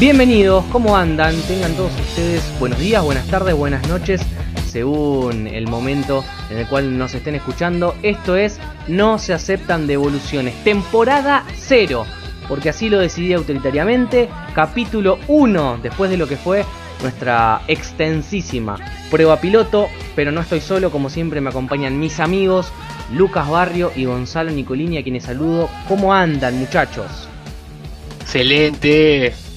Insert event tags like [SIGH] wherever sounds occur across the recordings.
Bienvenidos, ¿cómo andan? Tengan todos ustedes buenos días, buenas tardes, buenas noches, según el momento en el cual nos estén escuchando. Esto es No se aceptan devoluciones, temporada 0, porque así lo decidí autoritariamente, capítulo 1, después de lo que fue nuestra extensísima prueba piloto, pero no estoy solo, como siempre me acompañan mis amigos Lucas Barrio y Gonzalo Nicolini, a quienes saludo. ¿Cómo andan muchachos? Excelente.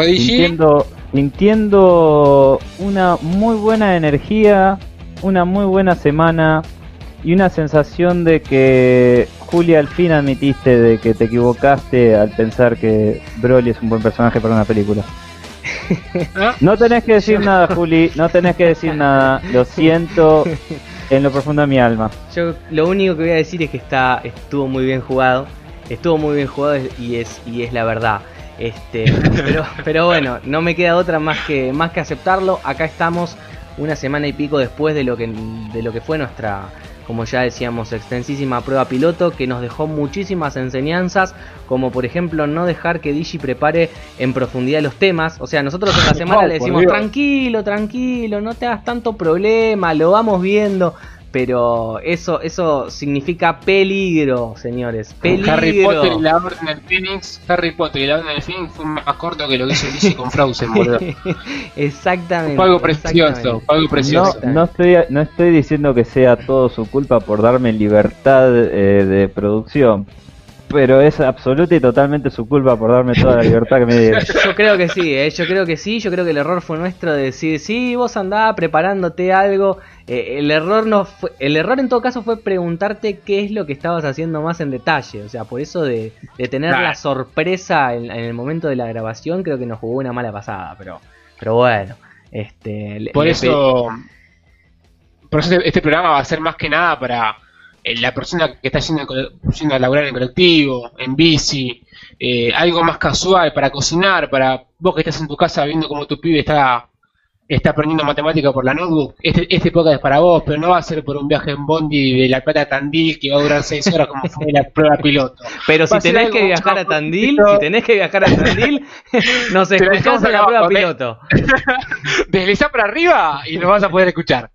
Sintiendo, sintiendo una muy buena energía, una muy buena semana y una sensación de que Julia al fin admitiste de que te equivocaste al pensar que Broly es un buen personaje para una película. [LAUGHS] No tenés que decir nada, Juli, no tenés que decir nada. Lo siento en lo profundo de mi alma. Yo lo único que voy a decir es que está estuvo muy bien jugado, estuvo muy bien jugado y es y es la verdad. Este, pero, pero bueno, no me queda otra más que más que aceptarlo. Acá estamos una semana y pico después de lo que de lo que fue nuestra como ya decíamos, extensísima prueba piloto que nos dejó muchísimas enseñanzas, como por ejemplo no dejar que Digi prepare en profundidad los temas. O sea, nosotros esta [LAUGHS] semana le decimos, tranquilo, tranquilo, no te hagas tanto problema, lo vamos viendo. Pero eso, eso significa peligro, señores. Peligro. Harry Potter y la Orden del Phoenix. Harry Potter y la Orden del Phoenix fue más corto que lo que hizo DC con Frozen, boludo. [LAUGHS] exactamente. Fue algo precioso, fue algo precioso. No, no, estoy, no estoy diciendo que sea todo su culpa por darme libertad eh, de producción pero es absoluta y totalmente su culpa por darme toda la libertad que me dieron. [LAUGHS] Yo creo que sí, ¿eh? yo creo que sí, yo creo que el error fue nuestro de decir, sí, vos andá preparándote algo. Eh, el error no fue, el error en todo caso fue preguntarte qué es lo que estabas haciendo más en detalle. O sea, por eso de, tener la sorpresa en, el momento de la grabación, creo que nos jugó una mala pasada, pero, pero bueno. Este, por eso, por eso este programa va a ser más que nada para la persona que está yendo, yendo a laburar en colectivo, en bici, eh, algo más casual para cocinar, para vos que estás en tu casa viendo cómo tu pibe está, está aprendiendo matemática por la notebook, este, este podcast es para vos, pero no va a ser por un viaje en Bondi de La Plata a Tandil que va a durar seis horas como fue la prueba piloto. Pero si tenés que viajar a Tandil, si tenés que viajar a Tandil, [LAUGHS] nos escuchás en la prueba piloto. [LAUGHS] Deslizá para arriba y nos vas a poder escuchar.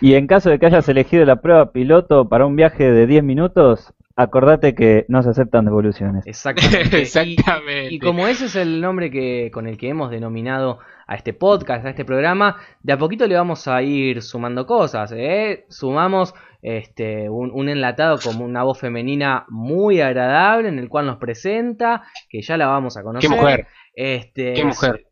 Y en caso de que hayas elegido la prueba piloto para un viaje de 10 minutos, acordate que no se aceptan devoluciones. Exactamente. [LAUGHS] Exactamente. Y, como ese es el nombre que con el que hemos denominado a este podcast, a este programa, de a poquito le vamos a ir sumando cosas. ¿eh? Sumamos este, un, un, enlatado como una voz femenina muy agradable en el cual nos presenta, que ya la vamos a conocer. ¿Qué mujer? Este, ¿Qué mujer?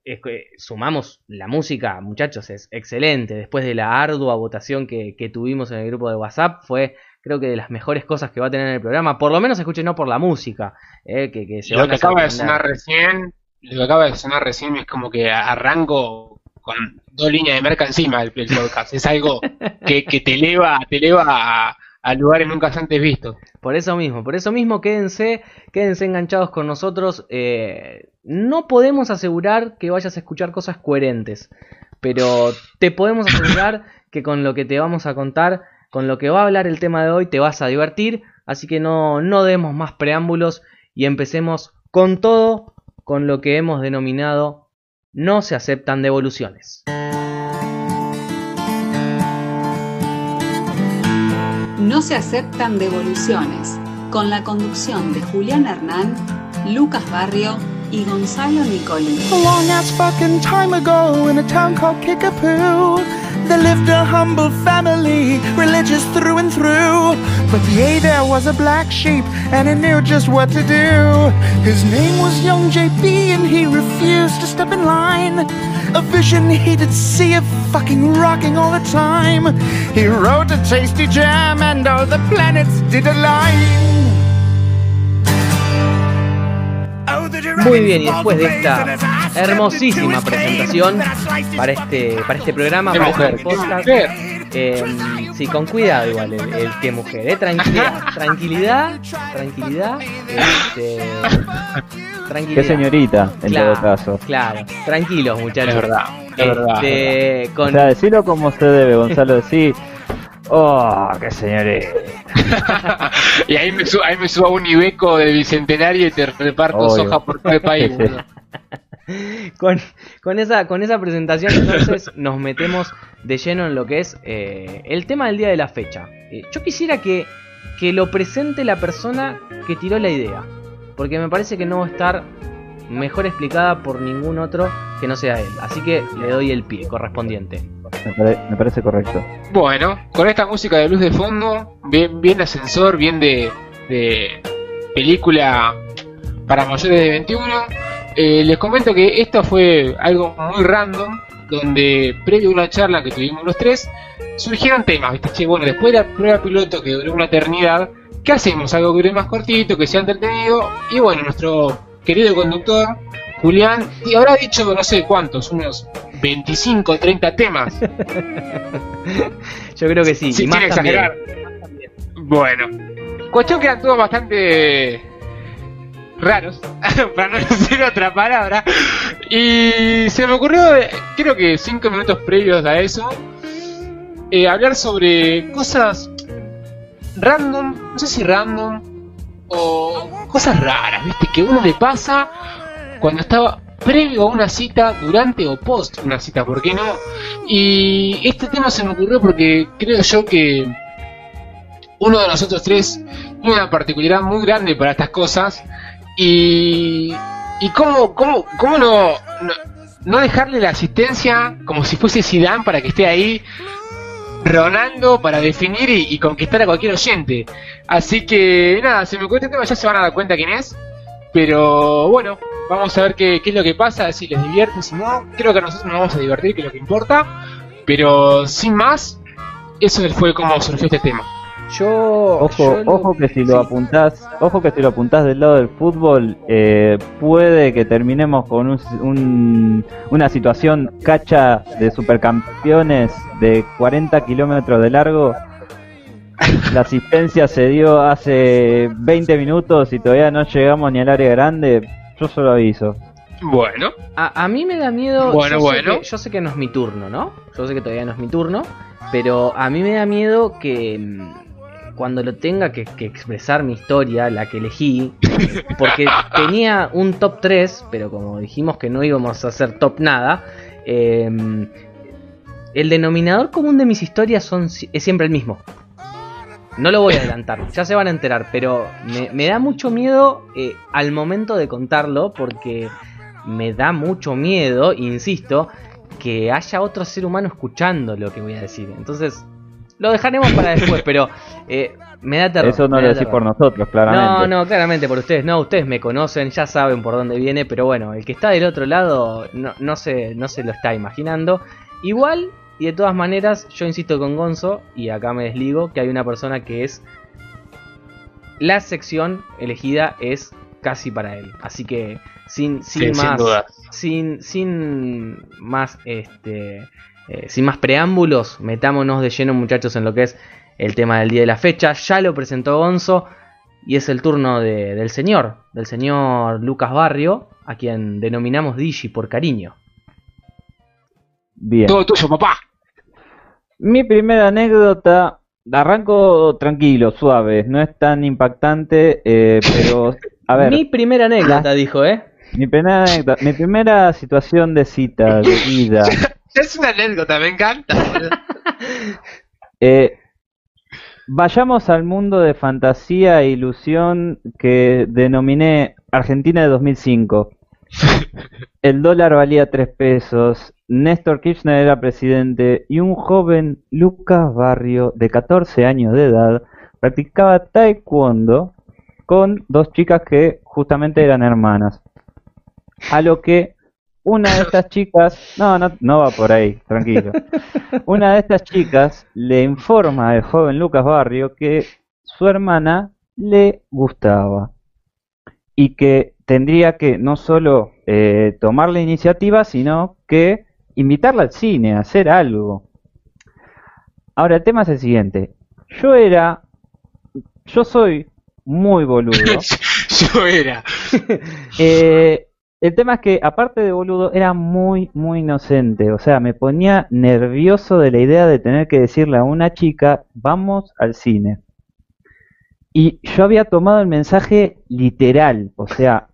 sumamos la música, muchachos, es excelente. Después de la ardua votación que, tuvimos en el grupo de WhatsApp, fue creo que de las mejores cosas que va a tener en el programa. Por lo menos escuchen no por la música. Eh, que, que lo que acaba de sonar recién, lo que acaba de sonar recién es como que arranco con dos líneas de merca encima del, podcast. es algo [LAUGHS] que, que te eleva, te eleva a a lugares nunca antes vistos. Por eso mismo, por eso mismo quédense, quédense enganchados con nosotros. Eh, no podemos asegurar que vayas a escuchar cosas coherentes, pero te podemos asegurar [LAUGHS] que con lo que te vamos a contar, con lo que va a hablar el tema de hoy, te vas a divertir. Así que no, no demos más preámbulos y empecemos con todo, con lo que hemos denominado no se aceptan devoluciones. No se aceptan devoluciones, con la conducción de Julián Hernán, Lucas Barrio y Gonzalo Nicoli. A long ass fucking time ago in a town called Kickapoo, there lived a humble family, religious through and through. But yea, there was a black sheep, and he knew just what to do. His name was Young JP, and he refused to step in line. A vision he did see of fucking rocking all the time. He wrote a tasty jam and all the planets did align. Muy bien, y después de esta hermosísima presentación para este, para este programa, para este podcast, eh, sí, con cuidado igual el, que mujer, eh, tranquilidad, tranquilidad, tranquilidad, este, tranquilidad. Qué señorita, en todo caso. Claro, tranquilos muchachos. Es verdad, es verdad. Este, o sea, como se debe, Gonzalo, sí. [LAUGHS] Oh, qué señorita. [LAUGHS] y ahí me, subo, ahí me subo a un Ibeco de bicentenario y te reparto soja por todo el país. [LAUGHS] con, con, esa, con esa presentación entonces nos metemos de lleno en lo que es eh, el tema del día de la fecha. Eh, yo quisiera que, que lo presente la persona que tiró la idea, porque me parece que no va a estar mejor explicada por ningún otro que no sea él. Así que le doy el pie correspondiente. Me, pare- me parece correcto. Bueno, con esta música de luz de fondo, bien, bien de ascensor, bien de, de película para mayores de 21, eh, les comento que esto fue algo muy random, donde previo a una charla que tuvimos los tres, surgieron temas, ¿viste? Che, bueno, después de la prueba piloto que duró una eternidad, ¿qué hacemos? Algo que dure más cortito, que sea entretenido, y bueno, nuestro querido conductor, Julián, y habrá dicho, no sé cuántos, unos 25 o 30 temas. [LAUGHS] Yo creo que sí, Sí, y más sin también. exagerar. Bueno, cuestión que eran todos bastante raros, [LAUGHS] para no decir otra palabra. Y se me ocurrió, creo que cinco minutos previos a eso, eh, hablar sobre cosas random, no sé si random, cosas raras, ¿viste? Que uno le pasa cuando estaba previo a una cita, durante o post una cita, ¿por qué no? Y este tema se me ocurrió porque creo yo que uno de nosotros tres tiene una particularidad muy grande para estas cosas y, y cómo, cómo, cómo no, no, no dejarle la asistencia como si fuese Zidane para que esté ahí ronando para definir y, conquistar a cualquier oyente. Así que nada, se me ocurrió este tema, ya se van a dar cuenta quién es. Pero bueno, vamos a ver qué, qué es lo que pasa, si les divierte, si no. Creo que a nosotros nos vamos a divertir, que es lo que importa. Pero sin más, eso fue como surgió este tema. Yo. Ojo, yo lo- ojo que si lo sí. apuntás, ojo que si lo apuntás del lado del fútbol, eh, puede que terminemos con un- un- una situación cacha de supercampeones de 40 kilómetros de largo. La asistencia se dio hace 20 minutos y todavía no llegamos ni al área grande. Yo solo aviso. Bueno, A, a mí me da miedo. Bueno, yo sé bueno. que- yo sé que no es mi turno, ¿no? Yo sé que todavía no es mi turno. Pero a mí me da miedo que mm, cuando lo tenga que, que expresar mi historia, la que elegí, porque [LAUGHS] tenía un top 3, pero como dijimos que no íbamos a hacer top nada, eh, el denominador común de mis historias son, es siempre el mismo. No lo voy a adelantar, ya se van a enterar, pero me, me da mucho miedo eh, al momento de contarlo porque me da mucho miedo, insisto, que haya otro ser humano escuchando lo que voy a decir. Entonces, lo dejaremos para después, [LAUGHS] pero eh, me da terror. Eso no lo decís terror. por nosotros, claramente. No, no, claramente por ustedes. No, ustedes me conocen, ya saben por dónde viene, pero bueno, el que está del otro lado no, no, se, no se lo está imaginando. Igual, y de todas maneras, yo insisto con Gonzo, y acá me desligo, que hay una persona que es... La sección elegida es casi para él. Así que, sin, sin Sí, sin más... duda. sin, sin más este eh, sin más preámbulos, metámonos de lleno muchachos en lo que es el tema del día de la fecha. Ya lo presentó Gonzo y es el turno de- del señor, del señor Lucas Barrio, a quien denominamos Digi por cariño. Bien. todo tuyo, papá. Mi primera anécdota, arranco tranquilo, suave, no es tan impactante, eh, pero [LAUGHS] a ver, Mi mi, primera anécdota, dijo, ¿eh? primera anécdota- mi primera situación de cita, de [LAUGHS] vida, Es una anécdota, me encanta. [LAUGHS] eh, vayamos al mundo de fantasía e ilusión que denominé Argentina de 2005. [LAUGHS] El dólar valía 3 pesos, Néstor Kirchner era presidente y un joven Lucas Barrio de 14 años de edad practicaba taekwondo con dos chicas que justamente eran hermanas. A lo que una de estas chicas, no, no, no va por ahí, tranquilo. Una de estas chicas le informa al joven Lucas Barrio que su hermana le gustaba y que tendría que no solo eh, tomar la iniciativa, sino que invitarla al cine, a hacer algo. Ahora, el tema es el siguiente. Yo era, yo soy muy boludo. [LAUGHS] Yo era. Eh, el tema es que, aparte de boludo, era muy, muy inocente. O sea, me ponía nervioso de la idea de tener que decirle a una chica, vamos al cine. Y yo había tomado el mensaje literal. O sea,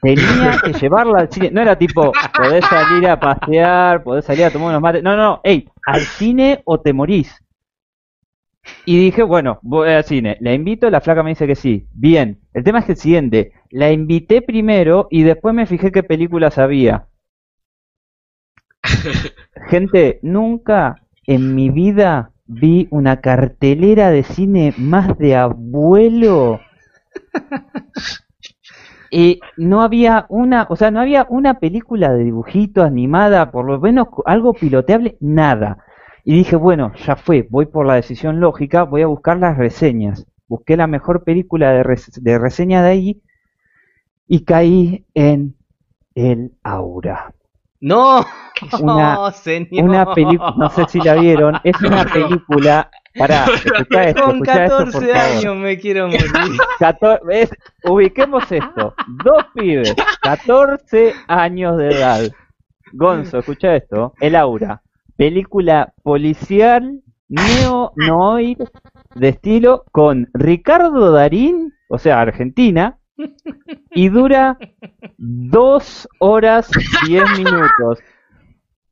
Tenía que llevarla al cine. No era tipo, podés salir a pasear, podés salir a tomar unos mates. No, no, no. Al cine o te morís. Y dije, bueno, voy al cine. La invito, la flaca me dice que sí. Bien. El tema es que el siguiente. La invité primero y después me fijé qué películas había. [LAUGHS] Gente, nunca en mi vida vi una cartelera de cine más de abuelo. Y no había una, o sea, no había una película de dibujito animada, por lo menos algo piloteable, nada. Y dije, bueno, ya fue, voy por la decisión lógica, voy a buscar las reseñas. Busqué la mejor película de, res- de reseña de ahí y caí en El Aura. No, Una- no, [LAUGHS] señor. Una película, no sé si la vieron, es una [LAUGHS] película. Pará, escuchá esto, Con escuchá esto, por 14 favor. años me quiero morir. [LAUGHS] Cator- ubiquemos esto. Dos pibes, 14 años de edad. Gonzo, escucha esto. El Aura. Película policial neo-noir de estilo con Ricardo Darín, o sea, Argentina, y dura dos horas diez minutos.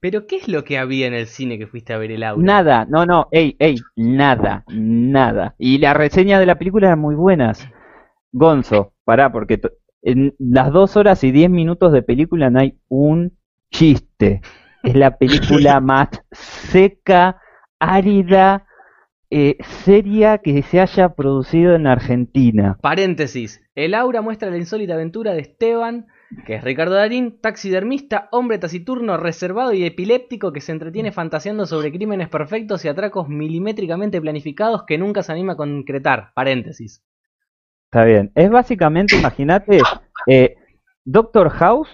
Pero ¿qué es lo que había en el cine que fuiste a ver el aura? Nada, no, no, ey, ey, nada, nada. Y las reseñas de la película eran muy buenas. Gonzo, pará, porque en las dos horas y diez minutos de película no hay un chiste. Es la película [LAUGHS] más seca, árida, eh, seria que se haya producido en Argentina. Paréntesis. El aura muestra la insólita aventura de Esteban, que es Ricardo Darín, taxidermista, hombre taciturno, reservado y epiléptico que se entretiene fantaseando sobre crímenes perfectos y atracos milimétricamente planificados que nunca se anima a concretar. Paréntesis. Está bien. Es básicamente, imagínate, eh, Doctor House,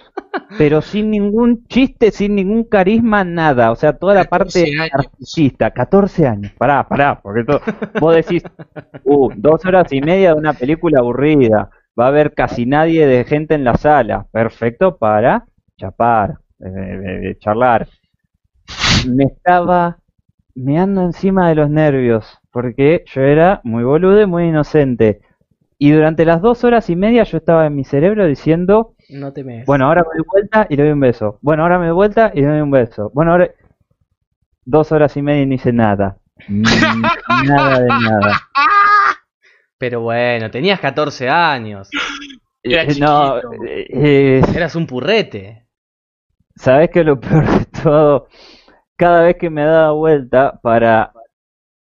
pero sin ningún chiste, sin ningún carisma, nada. O sea, toda la 14 parte años. artista. 14 años. Pará, pará, porque to- vos decís, uh, dos horas y media de una película aburrida. Va a haber casi nadie de gente en la sala. Perfecto para chapar, eh, eh, charlar. Me estaba meando encima de los nervios, porque yo era muy boludo y muy inocente. Y durante las dos horas y media yo estaba en mi cerebro diciendo, No te me. bueno, ahora me doy vuelta y le doy un beso. Bueno, ahora me doy vuelta y le doy un beso. Bueno, ahora... Dos horas y media y no hice nada. [LAUGHS] Nada de nada. Pero bueno, tenías 14 años. Era Eh, no, eh, Eras un purrete. ¿sabes qué es lo peor de todo? Cada vez que me daba vuelta para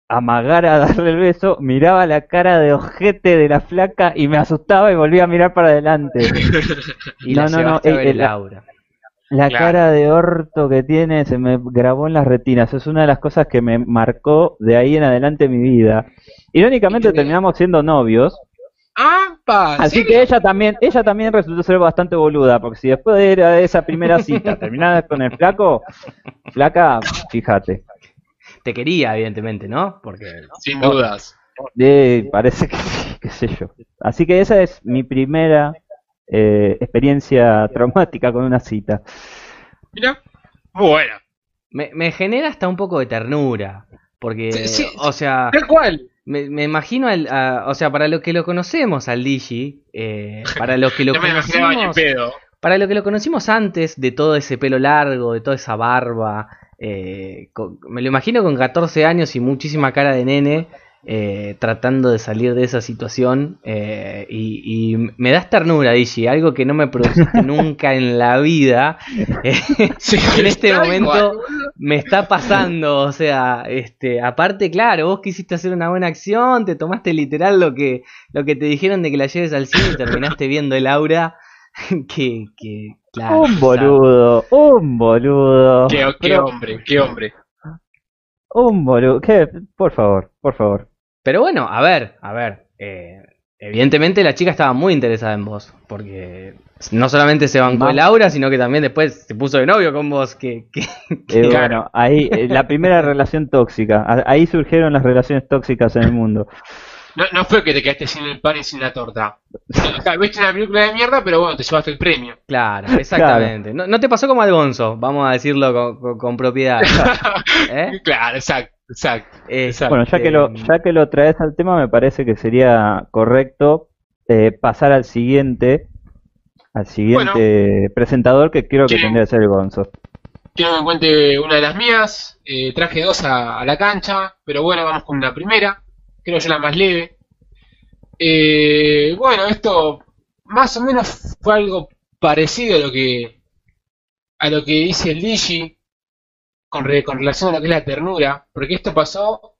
amagar a darle el beso, miraba la cara de ojete de la flaca y me asustaba y volvía a mirar para adelante. [LAUGHS] Y No, no, no, a eh, eh, el la- aura. La Claro. cara de orto que tiene se me grabó en las retinas. Es una de las cosas que me marcó de ahí en adelante mi vida. Irónicamente terminamos siendo novios. ¡Apa! Así ¿sí? que ella también, ella también resultó ser bastante boluda, porque si después de esa primera cita terminabas con el flaco, flaca, fíjate. Te quería, evidentemente, ¿no? Porque Sin dudas. Eh, parece que sí, [LAUGHS] qué sé yo. Así que esa es mi primera eh, experiencia traumática con una cita. Mira, muy buena. me, me genera hasta un poco de ternura. Porque, Sí, sí, o sea, Tal cual. me, me imagino, al, a- o sea, para los que lo conocemos al Digi, eh, [LAUGHS] para los que lo No pedo. para los que lo conocimos antes de todo ese pelo largo, de toda esa barba, eh, con- me lo imagino con 14 años y muchísima cara de nene, eh, tratando de salir de esa situación. eh, y, y me das ternura, Digi, algo que no me produciste [LAUGHS] nunca en la vida. Eh, Sí, [LAUGHS] en este momento me está pasando, o sea, este, aparte, claro, vos quisiste hacer una buena acción, te tomaste literal lo que, lo que te dijeron de que la lleves al cine y terminaste viendo el aura, [LAUGHS] que, que, claro. Un boludo, un boludo. Qué, qué Pero- hombre, qué hombre. Un boludo. ¿Qué? Por favor, por favor. Pero bueno, a ver, a ver, eh, evidentemente la chica estaba muy interesada en vos, porque no solamente se bancó el aura, sino que también después se puso de novio con vos, que, que, Eh, Claro. Bueno, ahí, eh, la primera relación tóxica. Ahí surgieron las relaciones tóxicas en el mundo. No, no fue que te quedaste sin el pan y sin la torta. O sea, viste una película de mierda, pero bueno, te llevaste el premio. Claro, [LAUGHS] exactamente. No, no te pasó como al Gonzo, vamos a decirlo con, con- con propiedad. [LAUGHS] ¿Eh? Claro, exacto, exacto. Este, Bueno, ya que lo, ya que lo traes al tema, me parece que sería correcto eh, pasar al siguiente. al siguiente presentador que creo que Sí. tendría que ser el Gonzo. Quiero que me cuente una de las mías. Eh, traje dos a, a la cancha, pero bueno, vamos con la primera. Creo yo la más leve. Eh, bueno, esto más o menos fue algo parecido a lo que a lo que dice el Digi con, re- con relación a lo que es la ternura, porque esto pasó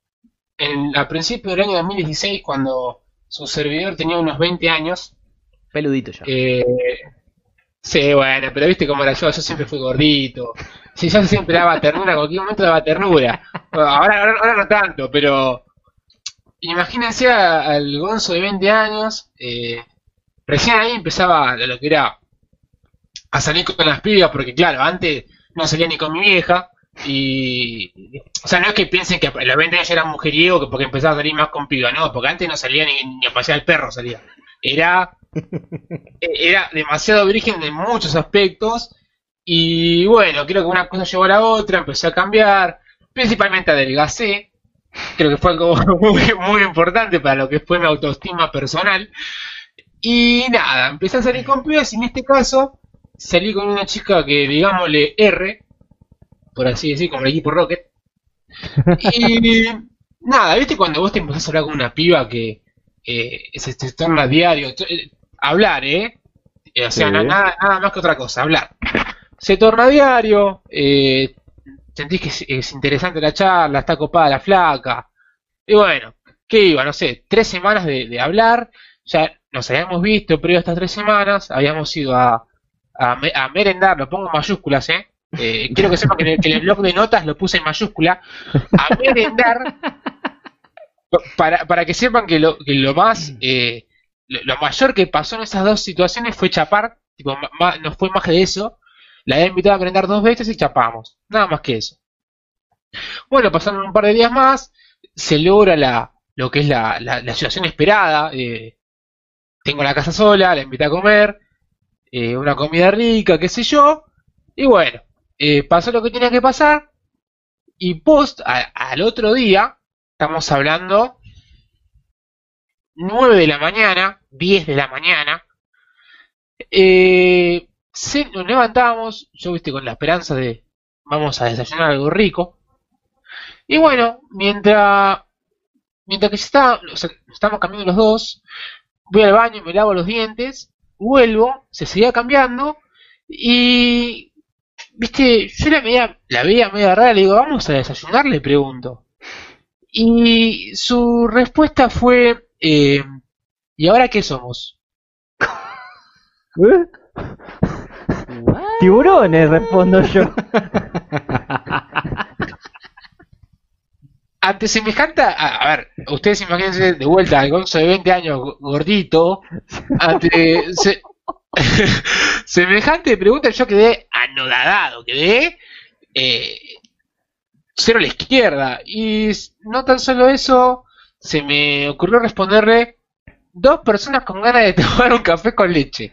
en, a principios del año 2016 cuando su servidor tenía unos 20 años. Peludito ya. Eh, sí, bueno, pero viste cómo era yo, yo siempre fui gordito. Si yo siempre daba ternura, en cualquier momento daba ternura. Ahora, ahora no tanto, pero imagínense al Gonzo de 20 años, eh, recién ahí empezaba lo que era a salir con las pibas, porque claro, antes no salía ni con mi vieja. Y, o sea, no es que piensen que a los 20 años era mujeriego que porque empezaba a salir más con pibas, no, porque antes no salía ni, ni a pasear al perro, salía. Era [LAUGHS] era demasiado virgen en muchos aspectos y bueno, creo que una cosa llevó a la otra, empecé a cambiar, principalmente adelgacé, creo que fue algo [LAUGHS] muy, muy importante para lo que fue mi autoestima personal y nada, empecé a salir con pibas y en este caso salí con una chica que digámosle R, por así decir, como el equipo Rocket y [LAUGHS] nada, viste cuando vos te empezás a hablar con una piba que eh, se, se torna diario, eh, hablar, ¿eh? Eh, O sea, Sí. nada, nada más que otra cosa, hablar. Se torna diario, eh, sentís que es, es interesante la charla, está copada la flaca. Y bueno, ¿qué iba? No sé, tres semanas de, de hablar, ya nos habíamos visto, pero estas tres semanas habíamos ido a, a, me- a merendar, lo pongo en mayúsculas, ¿eh? Eh, [LAUGHS] quiero que sepan que en, el, que en el blog de notas lo puse en mayúscula, a merendar, para, para que sepan que lo, que lo más, eh, lo, lo mayor que pasó en esas dos situaciones fue chapar, tipo, ma- ma- no fue más que eso, la había invitado a merendar dos veces y chapamos, nada más que eso. Bueno, pasaron un par de días más, se logra la, lo que es la, la, la situación esperada, eh, tengo la casa sola, la invité a comer, eh, una comida rica, qué sé yo, y bueno, eh, pasó lo que tenía que pasar, y post al otro día, estamos hablando 9 de la mañana, 10 de la mañana, eh, se, nos levantamos, yo viste con la esperanza de vamos a desayunar algo rico, y bueno, mientras mientras que está, o sea, estamos cambiando los dos, voy al baño, me lavo los dientes, vuelvo, se seguía cambiando y viste, yo la veía, la veía media rara, le digo, vamos a desayunar, le pregunto. Y su respuesta fue, eh, ¿y ahora qué somos? [LAUGHS] [LAUGHS] ¿Eh? Tiburones, respondo yo. [LAUGHS] Ante semejante, a, a ver, ustedes imagínense de vuelta al Gonzo de 20 años go- gordito, ante se- [LAUGHS] semejante pregunta yo quedé anodadado, quedé eh, cero a la izquierda. Y no tan solo eso, se me ocurrió responderle dos personas con ganas de [LAUGHS] tomar un café con leche.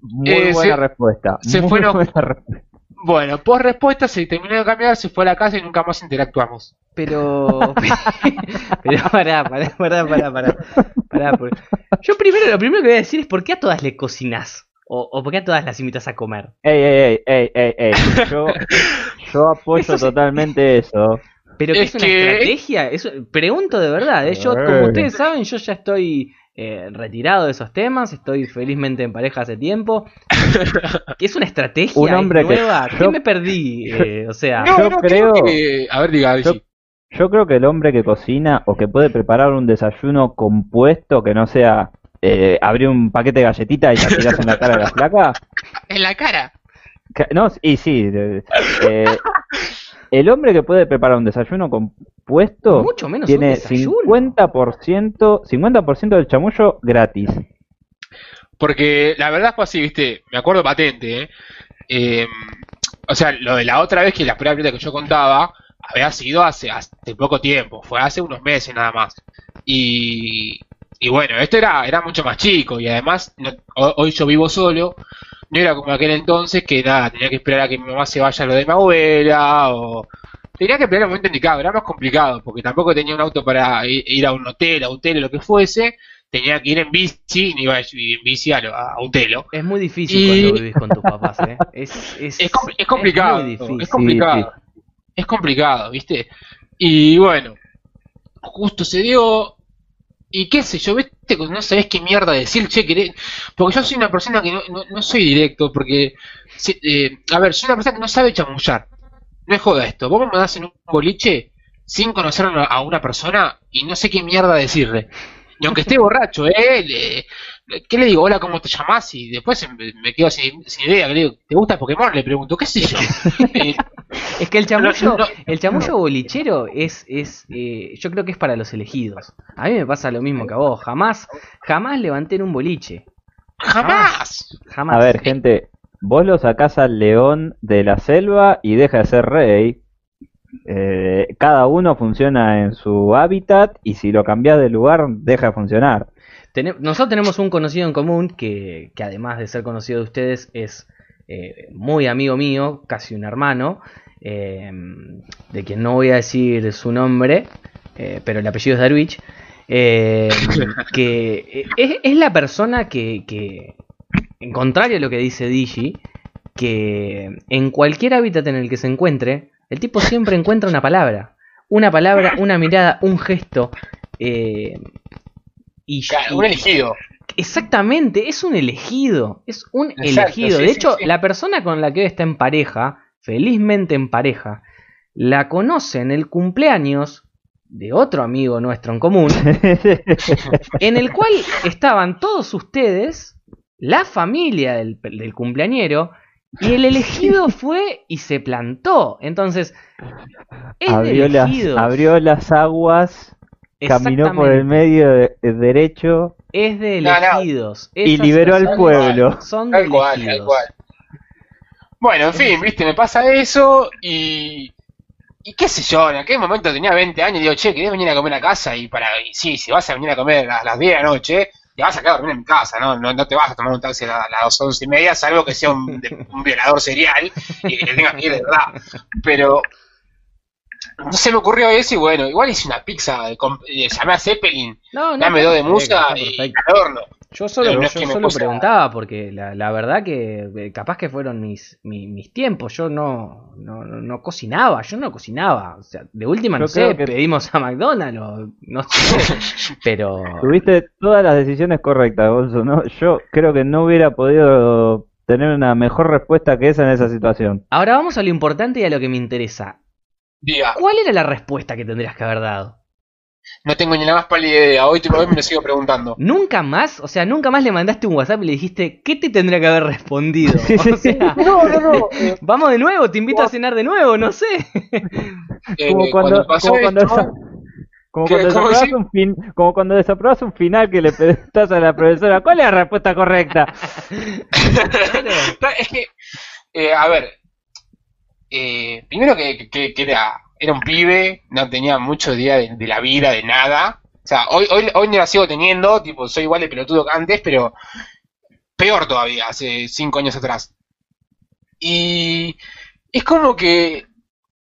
Muy Eh, buena se- respuesta. se muy fueron- buena respuesta. Bueno, por respuesta se terminó de cambiar, se fue a la casa y nunca más interactuamos. Pero. [LAUGHS] Pero pará, pará, pará, pará, pará. pará, por- Yo primero, lo primero que voy a decir es por qué a todas le cocinás. O, o por qué a todas las invitas a comer. Ey, ey, ey, ey, ey, ey. Yo, [LAUGHS] yo apoyo Eso sí. totalmente eso. Pero que Es es, una que- estrategia, eso, pregunto de verdad, ¿eh? yo como ustedes saben, yo ya estoy eh, retirado de esos temas, estoy felizmente en pareja hace tiempo. ¿Que [LAUGHS] es una estrategia Un hombre ¿Es que- nueva? ¿Qué me perdí? Eh, o sea, [LAUGHS] yo creo- que... A ver, diga, Yo, yo creo que el hombre que cocina o que puede preparar un desayuno compuesto que no sea eh, abrir un paquete de galletitas y la tirás en la cara de la flaca. [LAUGHS] En la cara. que- No, y sí. eh, el hombre que puede preparar un desayuno compuesto mucho menos tiene un desayuno. 50%, 50% del chamullo gratis. Porque la verdad fue así, viste, me acuerdo patente, ¿eh? Eh, o sea, lo de la otra vez que la prueba que yo contaba había sido hace, hace poco tiempo, fue hace unos meses nada más. Y, y bueno, esto era, era mucho más chico y además no- hoy yo vivo solo, no era como aquel entonces que nada, tenía que esperar a que mi mamá se vaya a lo de mi abuela o... Tenía que esperar el momento indicado, era más complicado porque tampoco tenía un auto para ir a un hotel, a un hotel o lo que fuese tenía que ir en bici, y iba en bici a, a Utelo. Es muy difícil Y- cuando vivís con tus papás, ¿eh? [LAUGHS] Es, es, Es, com- es complicado, difícil. es complicado, es complicado, ¿viste? Y bueno, justo se dio, y qué sé yo, ¿viste? No sabés qué mierda decir, che, querés- porque yo soy una persona que no, no, no soy directo, porque, eh, a ver, soy una persona que no sabe chamullar, no es joda esto, vos me mandás en un boliche sin conocer a una persona y no sé qué mierda decirle. Y aunque esté borracho, ¿eh? Le- ¿Qué le digo? Hola, ¿cómo te llamás? Y después me, me quedo sin, sin idea. Le digo, ¿te gusta Pokémon? Le pregunto, ¿qué sé yo? [LAUGHS] Eh, Es que el chamullo, No, no, no. el chamullo bolichero es, es eh, yo creo que es para los elegidos. A mí me pasa lo mismo que a vos. Jamás, jamás levanté en un boliche. ¡Jamás! Jamás. A ver, gente, vos lo sacás al león de la selva y deja de ser rey. Eh, cada uno funciona en su hábitat y si lo cambiás de lugar deja de funcionar. Nosotros tenemos un conocido en común que, que además de ser conocido de ustedes es eh, muy amigo mío, casi un hermano, eh, de quien no voy a decir su nombre, eh, pero el apellido es Darwich, [LAUGHS] eh, que es, es la persona que, que, en contrario a lo que dice Digi, que en cualquier hábitat en el que se encuentre, el tipo siempre [LAUGHS] encuentra una palabra, una palabra, una mirada, un gesto. eh, y, Claro, un elegido. Exactamente, es un elegido, es un Exacto, elegido. sí, de sí, hecho, sí. la persona con la que hoy está en pareja, felizmente en pareja, la conoce en el cumpleaños de otro amigo nuestro en común, [LAUGHS] en el cual estaban todos ustedes, la familia del, del cumpleañero, y el elegido [LAUGHS] fue y se plantó. Entonces, es de abrió, las, abrió las aguas, caminó por el medio de- de derecho Es de No, no. elegidos. y liberó al pueblo. Son de cual, tal elegidos. cual. Bueno, en fin, viste, me pasa eso y. Y qué sé yo, en aquel momento tenía 20 años y digo, che, ¿querés venir a comer a casa? Y para. Y sí, si vas a venir a comer a las 10 de la noche, te vas a quedar a dormir en mi casa, ¿no? No, no te vas a tomar un taxi a, la- a las 11 y media, salvo que sea un, [LAUGHS] de- un violador serial y que te tengas que ir de verdad. Pero. No se me ocurrió eso y bueno, igual hice una pizza, llamé a Zeppelin, No, no, dame dos de perfecto, musa y perfecto. Yo solo, yo solo preguntaba porque la, la verdad que capaz que fueron mis, mi- mis tiempos. Yo no, no, no- no cocinaba, yo no cocinaba. O sea, de última Yo no sé, que- pedimos a McDonald's o no sé. [LAUGHS] pero Tuviste todas las decisiones correctas, Gonzo. ¿no? Yo creo que no hubiera podido tener una mejor respuesta que esa en esa situación. ahora vamos a lo importante y a lo que me interesa. Diga, ¿Cuál era la respuesta que tendrías que haber dado? No tengo ni la más pálida idea, hoy, hoy me lo sigo preguntando. ¿Nunca más? O sea, nunca más le mandaste un WhatsApp y le dijiste, ¿qué te tendría que haber respondido? O sea, No, no, no. [LAUGHS] eh, vamos de nuevo, te invito a cenar de nuevo, no sé. eh, Como cuando, pasó como cuando, [LAUGHS] como cuando ¿Cómo desaprobás decís? un fin, como cuando desaprobás un final que le preguntas a la profesora, ¿cuál es la respuesta correcta? [LAUGHS] Es que, eh, a ver, eh, primero que, que- que era, era un pibe, no tenía mucho idea de, de la vida, de nada. O sea, hoy, hoy, hoy no la sigo teniendo, tipo, soy igual de pelotudo que antes, pero peor todavía, hace cinco años atrás. Y es como que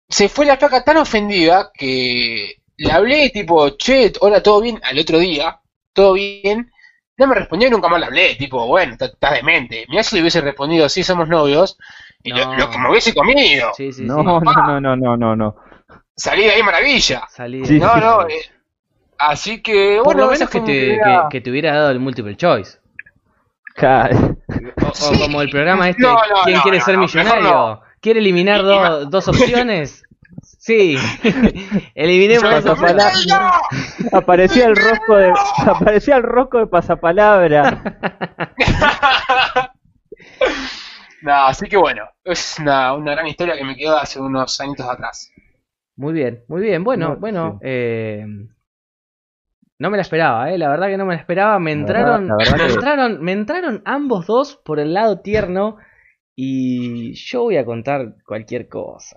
se fue la placa tan ofendida que le hablé tipo, che, hola, ¿todo bien? Al otro día, ¿todo bien? No me respondió y nunca más le hablé, tipo, bueno, estás demente. Mirá si le hubiese respondido, sí, somos novios, y lo, No. lo que me hubiese comido. Sí, sí, No, sí. no, no, no, no, no, no. Salí de ahí maravilla. Salí de- No, no, eh, así que, Por bueno, lo menos que te, que, te hubiera dado el multiple choice. O, o como el programa este, No, no, ¿quién no, quiere no, ser no, millonario? ¿Quiere eliminar do- dos opciones? Sí, [LAUGHS] eliminemos Yo- dos Pasapala- opciones. ¡No! aparecía el rosco de aparecía el rosco de pasapalabra. [LAUGHS] No, así que bueno, es una, una gran historia que me quedó hace unos añitos atrás. Muy bien, muy bien. Bueno, No, bueno, sí. eh, no me la esperaba, eh. La verdad que no me la esperaba. Me La entraron, verdad- la verdad me que- entraron, me entraron ambos dos por el lado tierno y yo voy a contar cualquier cosa.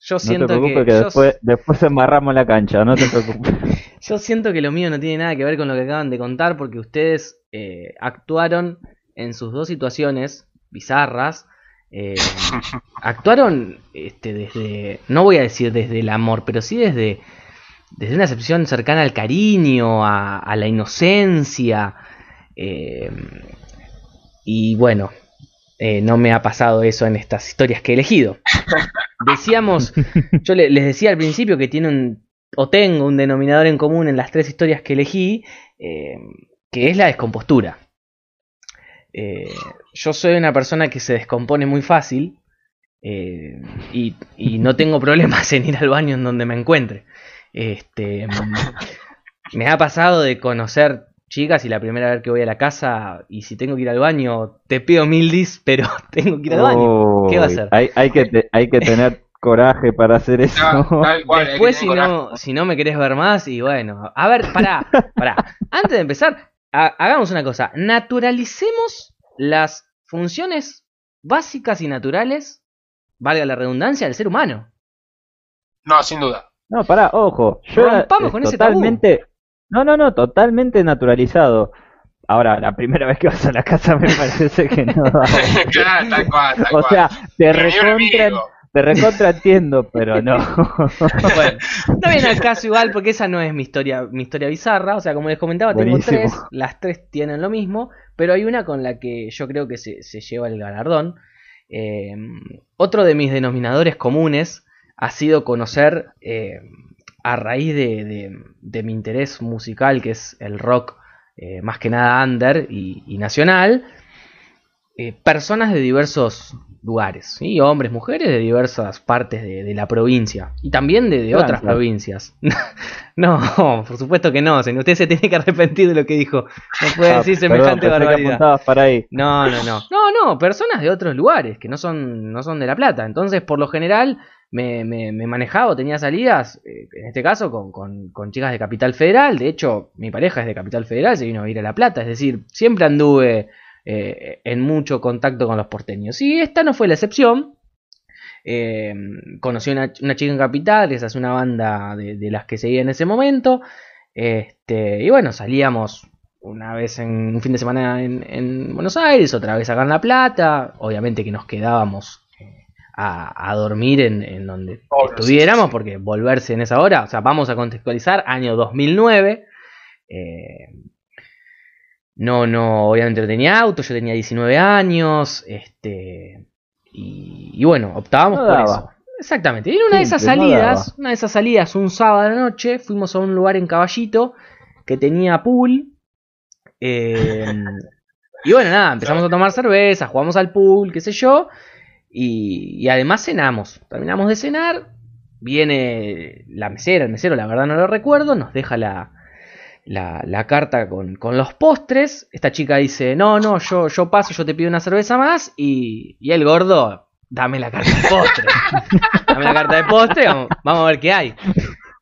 Yo No te siento preocupes que, que, yo- después después embarramos la cancha, no te preocupes. [LAUGHS] [LAUGHS] Yo siento que lo mío no tiene nada que ver con lo que acaban de contar porque ustedes eh, actuaron en sus dos situaciones bizarras. Eh, actuaron este, desde, no voy a decir desde el amor, pero sí desde, desde una acepción cercana al cariño, a, la inocencia. eh, y bueno, eh, no me ha pasado eso en estas historias que he elegido. Decíamos, yo le- les decía al principio que tiene un, o tengo un denominador en común en las tres historias que elegí, que es la descompostura. Eh, yo soy una persona que se descompone muy fácil eh, y, y no tengo problemas [LAUGHS] en ir al baño en donde me encuentre. Este, mm, me ha pasado de conocer chicas y la primera vez que voy a la casa y si tengo que ir al baño te pido mil dis, pero [LAUGHS] tengo que ir al baño. ¿Qué va a hacer? Hay, hay, que, te- hay que tener [LAUGHS] coraje para hacer eso. Cual, Después, si no, si no me querés ver más, y bueno. A ver, pará, pará. Antes de empezar, hagamos una cosa. Naturalicemos las funciones básicas y naturales, valga la redundancia, del ser humano. No, sin duda. No, pará, ojo. Yo Rompamos eh, con ese tabú. totalmente. No, no, no, totalmente naturalizado. Ahora, la primera vez que vas a la casa me parece que no. [LAUGHS] Claro, tal cual, tal o cual. sea, te recontra. Te recontra entiendo, pero no. [LAUGHS] Bueno, no viene al caso igual porque esa no es mi historia, mi historia bizarra. O sea, como les comentaba, tengo tres. Las tres tienen lo mismo, pero hay una con la que yo creo que se, se lleva el galardón. Eh, otro de mis denominadores comunes ha sido conocer, eh, a raíz de, de- de mi interés musical, que es el rock eh, más que nada under y, y nacional, eh, personas de diversos lugares, ¿sí? hombres, mujeres de diversas partes de, de la provincia y también de, otras provincias. [LAUGHS] no, por supuesto que no, usted se tiene que arrepentir de lo que dijo. No puede Ah, decir perdón, semejante que barbaridad. apuntabas para ahí. No, no, no. [LAUGHS] No, no, personas de otros lugares que no son, no son de La Plata. Entonces, por lo general, me, me, me manejaba o tenía salidas, eh, en este caso, con, con, con chicas de Capital Federal. De hecho, mi pareja es de Capital Federal, se vino a ir a La Plata. Es decir, siempre anduve eh, en mucho contacto con los porteños. Y esta no fue la excepción. Eh, conocí una, una chica en Capital, esa es una banda de, de las que seguía en ese momento. Este, y bueno, salíamos una vez en un fin de semana en, en Buenos Aires, otra vez acá en La Plata. Obviamente que nos quedábamos eh, a, a dormir en, en donde estuviéramos, sí, sí. porque volverse en esa hora, o sea, vamos a contextualizar, año 2009. eh, no, no, obviamente no tenía auto, yo tenía 19 años, este, y, y bueno, optábamos No por eso. Exactamente, y en una de esas no salidas, una de esas salidas, un sábado la noche, fuimos a un lugar en Caballito que tenía pool. eh, y bueno, nada, empezamos a tomar cerveza, jugamos al pool, qué sé yo. Y, y además cenamos. Terminamos de cenar. Viene la mesera, el mesero, la verdad no lo recuerdo, nos deja la, la, la carta con, con los postres. Esta chica dice, no, no, yo, yo paso, yo te pido una cerveza más. Y, y el gordo, dame la carta de postre. dame la carta de postre, vamos, vamos a ver qué hay.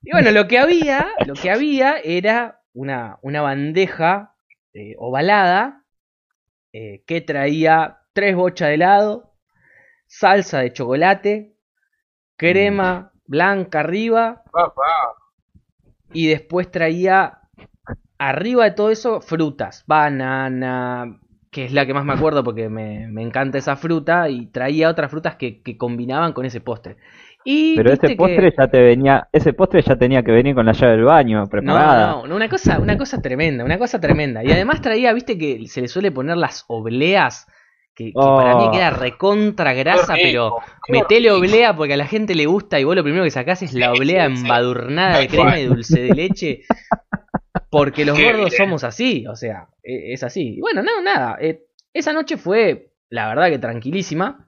Y bueno, lo que había, lo que había era una, una bandeja eh, ovalada eh, que traía tres bochas de helado, salsa de chocolate, crema blanca arriba Papá. y después traía arriba de todo eso frutas, banana, que es la que más me acuerdo porque me, me encanta esa fruta, y traía otras frutas que, que combinaban con ese postre. Y Pero ese que- postre ya te venía, ese postre ya tenía que venir con la llave del baño preparada. No, no, una cosa, una cosa tremenda, una cosa tremenda. Y además traía, viste que se le suele poner las obleas, que, que para mí Oh. queda recontra grasa, pero metele oblea porque a la gente le gusta y vos lo primero que sacás es la oblea embadurnada de crema y dulce de leche. [LAUGHS] Porque los gordos bien. somos así, o sea, e- es así. Y bueno, no, nada. eh, esa noche fue, la verdad que tranquilísima.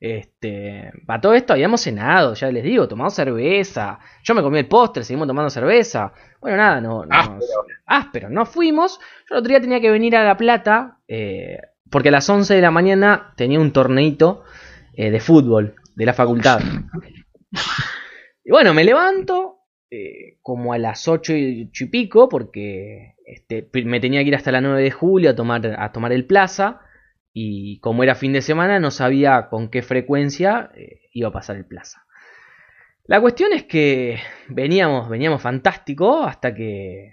Este, para todo esto habíamos cenado, ya les digo, tomado cerveza. Yo me comí el postre, seguimos tomando cerveza. Bueno, nada, no, no- Áspero. áspero, no fuimos. Yo el otro día tenía que venir a La Plata, eh, porque a las 11 de la mañana tenía un torneito eh, de fútbol de la facultad. [LAUGHS] Y bueno, me levanto eh, como a las 8 y, ocho y pico, porque este, me tenía que ir hasta la 9 de julio a tomar, a tomar el plaza. Y como era fin de semana, no sabía con qué frecuencia eh, iba a pasar el plaza. La cuestión es que veníamos, veníamos fantástico hasta que.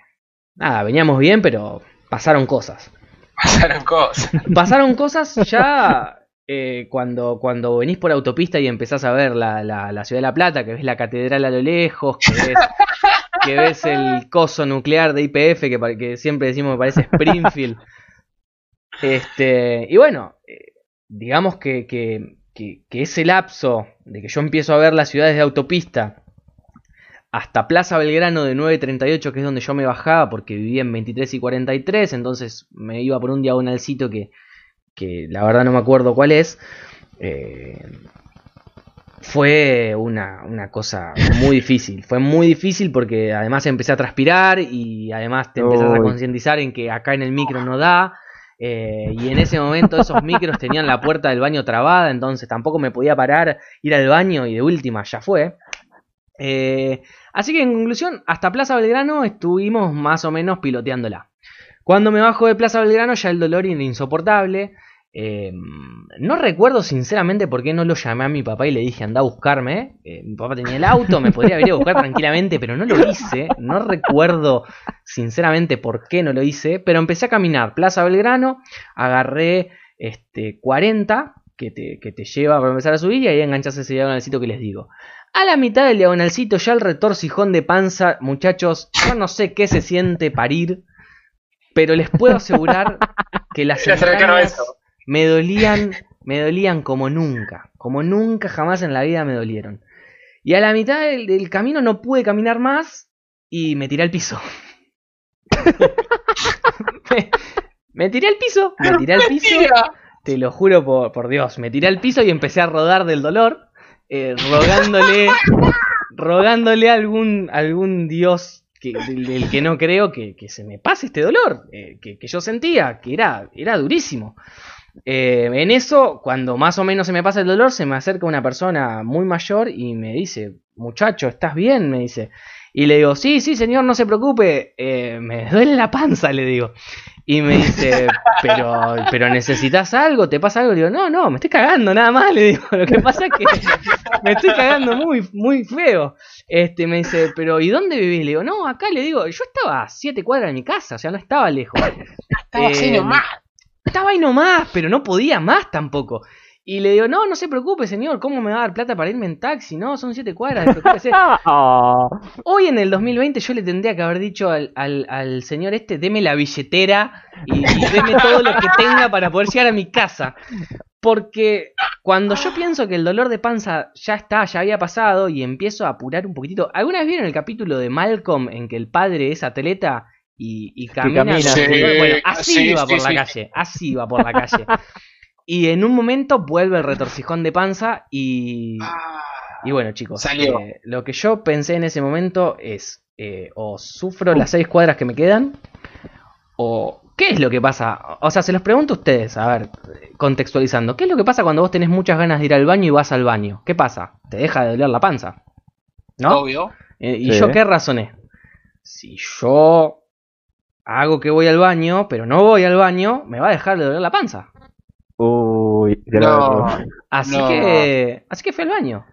Nada, veníamos bien, pero pasaron cosas. Pasaron cosas. Pasaron cosas ya [LAUGHS] eh, cuando, cuando venís por autopista y empezás a ver la, la- la ciudad de La Plata, que ves la catedral a lo lejos, que ves [LAUGHS] que ves el coso nuclear de IPF, que, que siempre decimos que parece Springfield. Este, y bueno, eh, digamos que, que, que- que ese lapso de que yo empiezo a ver las ciudades de autopista hasta Plaza Belgrano de 9.38, que es donde yo me bajaba porque vivía en 23 y 43, entonces me iba por un diagonalcito que, que la verdad no me acuerdo cuál es. eh, fue una, una cosa muy difícil. Fue muy difícil porque además empecé a transpirar y además te empezás a concientizar en que acá en el micro no da. eh, y en ese momento esos micros tenían la puerta del baño trabada, entonces tampoco me podía parar, ir al baño y de última ya fue. Eh, así que en conclusión, hasta Plaza Belgrano estuvimos más o menos piloteándola. Cuando me bajo de Plaza Belgrano ya el dolor era insoportable. Eh, no recuerdo sinceramente por qué no lo llamé a mi papá y le dije anda a buscarme. Eh, mi papá tenía el auto, me podría haber ido a buscar tranquilamente, pero no lo hice. No recuerdo sinceramente por qué no lo hice, pero empecé a caminar Plaza Belgrano, agarré este 40 que te, que te lleva para empezar a subir y ahí enganchas ese diagonalcito que les digo. A la mitad del diagonalcito, ya el retorcijón de panza, muchachos, yo no sé qué se siente parir, pero les puedo asegurar que las [LAUGHS] entrañas. Me dolían, me dolían como nunca, como nunca jamás en la vida me dolieron. Y a la mitad del, del camino no pude caminar más y me tiré al piso. [LAUGHS] me, me tiré al piso, me tiré al piso. Te lo juro por, por Dios, me tiré al piso y empecé a rodar del dolor, eh, rogándole, rogándole a algún, algún dios que, del, del que no creo que, que se me pase este dolor, eh, que, que yo sentía, que era, era durísimo. Eh, en eso, cuando más o menos se me pasa el dolor, se me acerca una persona muy mayor y me dice, muchacho, ¿estás bien? Me dice. Y le digo, sí, sí, señor, no se preocupe, eh, me [LAUGHS] duele la panza, le digo. Y me dice, pero, pero necesitas algo, te pasa algo. Le digo, no, no, me estoy cagando nada más. Le digo, [LAUGHS] lo que pasa es que me estoy cagando muy, muy feo. Este, me dice, pero ¿y dónde vivís? Le digo, no, acá le digo, yo estaba a siete cuadras de mi casa, o sea, no estaba lejos. Estaba así Eh, nomás. Estaba ahí nomás, pero no podía más tampoco. Y le digo, no, no se preocupe, señor, ¿cómo me va a dar plata para irme en taxi? No, son siete cuadras, [LAUGHS] Hoy en el 2020 yo le tendría que haber dicho al, al, al señor este, deme la billetera y, y deme todo lo que tenga para poder llegar a mi casa. Porque cuando yo pienso que el dolor de panza ya está, ya había pasado y empiezo a apurar un poquitito. ¿Alguna vez vieron el capítulo de Malcolm en que el padre es atleta y, y camina? camina. Sí, bueno, así sí, iba sí, por la calle, así iba por la calle. Y en un momento vuelve el retorcijón de panza y, Ah, y bueno, chicos, Salió. eh, lo que yo pensé en ese momento es, eh, o sufro las seis cuadras que me quedan, o qué es lo que pasa. O sea, se los pregunto a ustedes, a ver, contextualizando, ¿qué es lo que pasa cuando vos tenés muchas ganas de ir al baño y vas al baño? ¿Qué pasa? Te deja de doler la panza, ¿no? Obvio. Eh, ¿Y Sí. yo qué razoné? Si yo hago que voy al baño, pero no voy al baño, me va a dejar de doler la panza. Uy, No. Así No. que, así que fui al baño.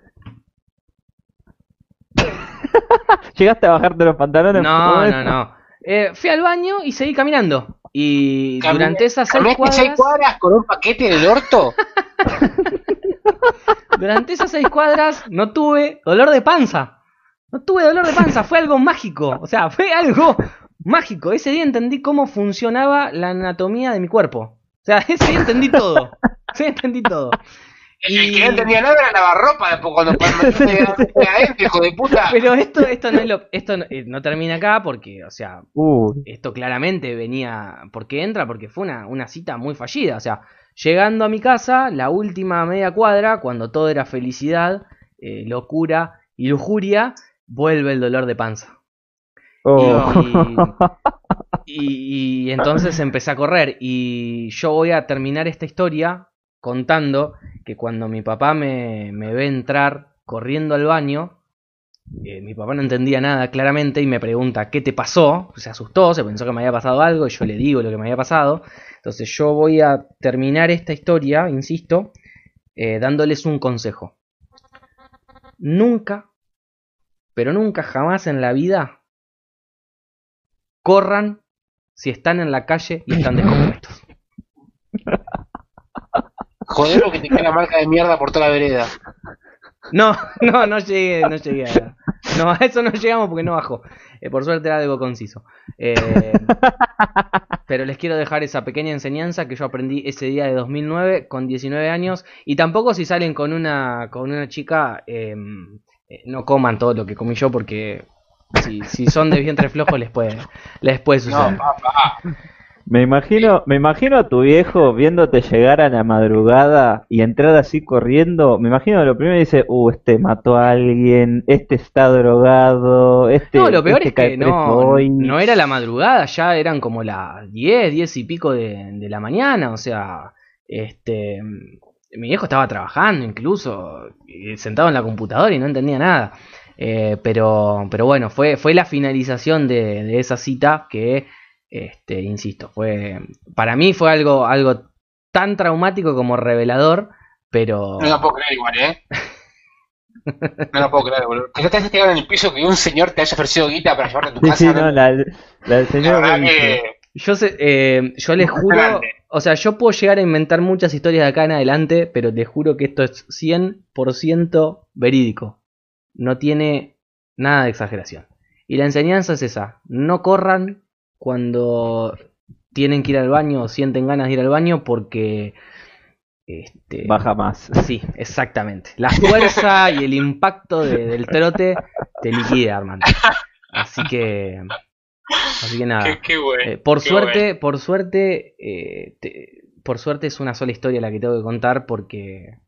[LAUGHS] ¿Llegaste a bajarte los pantalones? No, no, no. Eh, fui al baño y seguí caminando. Y durante esas seis ¿Caminaste cuadras, seis cuadras con un paquete en el orto? [LAUGHS] durante esas seis cuadras no tuve dolor de panza. No tuve dolor de panza, fue algo mágico. O sea, fue algo mágico. Ese día entendí cómo funcionaba la anatomía de mi cuerpo. O sea, [LAUGHS] ese día entendí todo. Ese día entendí todo. El que no entendía nada era lavarropa después cuando adentro, [LAUGHS] hijo de puta. Pero esto, esto no es lo, esto no, eh, no termina acá porque, o sea, Uy, esto claramente venía. porque entra? Porque fue una, una cita muy fallida. O sea, llegando a mi casa, la última media cuadra, cuando todo era felicidad, eh, locura y lujuria, vuelve el dolor de panza. Oh. [LAUGHS] Y, y entonces empecé a correr. Y yo voy a terminar esta historia contando que cuando mi papá me, me ve entrar corriendo al baño, eh, mi papá no entendía nada claramente y me pregunta qué te pasó. Se asustó, se pensó que me había pasado algo y yo le digo lo que me había pasado. Entonces yo voy a terminar esta historia, insisto, eh, dándoles un consejo. Nunca, pero nunca jamás en la vida corran si están en la calle y están [LAUGHS] descompuestos. Joder, lo que te queda marca de mierda por toda la vereda. No, [LAUGHS] no, no llegué, no llegué a, no, a eso no llegamos porque no bajó. Eh, por suerte era algo conciso. Eh, pero les quiero dejar esa pequeña enseñanza que yo aprendí ese día de 2009 con 19 años. Y tampoco si salen con una, con una chica, em, eh, no coman todo lo que comí yo porque si, si son de vientre flojo les puede, les puede suceder. No, papá. Me imagino, me imagino a tu viejo viéndote llegar a la madrugada y entrar así corriendo. Me imagino lo primero dice, uh, este mató a alguien, este está drogado, este. No, lo peor este es que no, hoy". no era la madrugada, ya eran como las 10, 10 y pico de, de la mañana, o sea, este, mi viejo estaba trabajando incluso, eh, sentado en la computadora y no entendía nada. Eh, pero, pero bueno, fue, fue la finalización de, de esa cita que, este, insisto, fue, para mí fue algo, algo tan traumático como revelador, pero... No lo puedo creer igual, ¿eh? [LAUGHS] No lo puedo creer, boludo. Que ya te hayas tirado en el piso que un señor te haya ofrecido guita para llevarte a tu casa. sí, no, la, la del La señor. que... Yo, sé, eh, yo les juro, o sea, yo puedo llegar a inventar muchas historias de acá en adelante, pero te juro que esto es 100% verídico. No tiene nada de exageración. Y la enseñanza es esa, no corran cuando tienen que ir al baño o sienten ganas de ir al baño porque... Este, Baja más. Sí, exactamente. La fuerza y el impacto de- del trote te liquida, hermano. Así que... Así que nada. Qué, qué bueno. Eh, por qué suerte, por suerte, eh, te- por suerte es una sola historia la que tengo que contar porque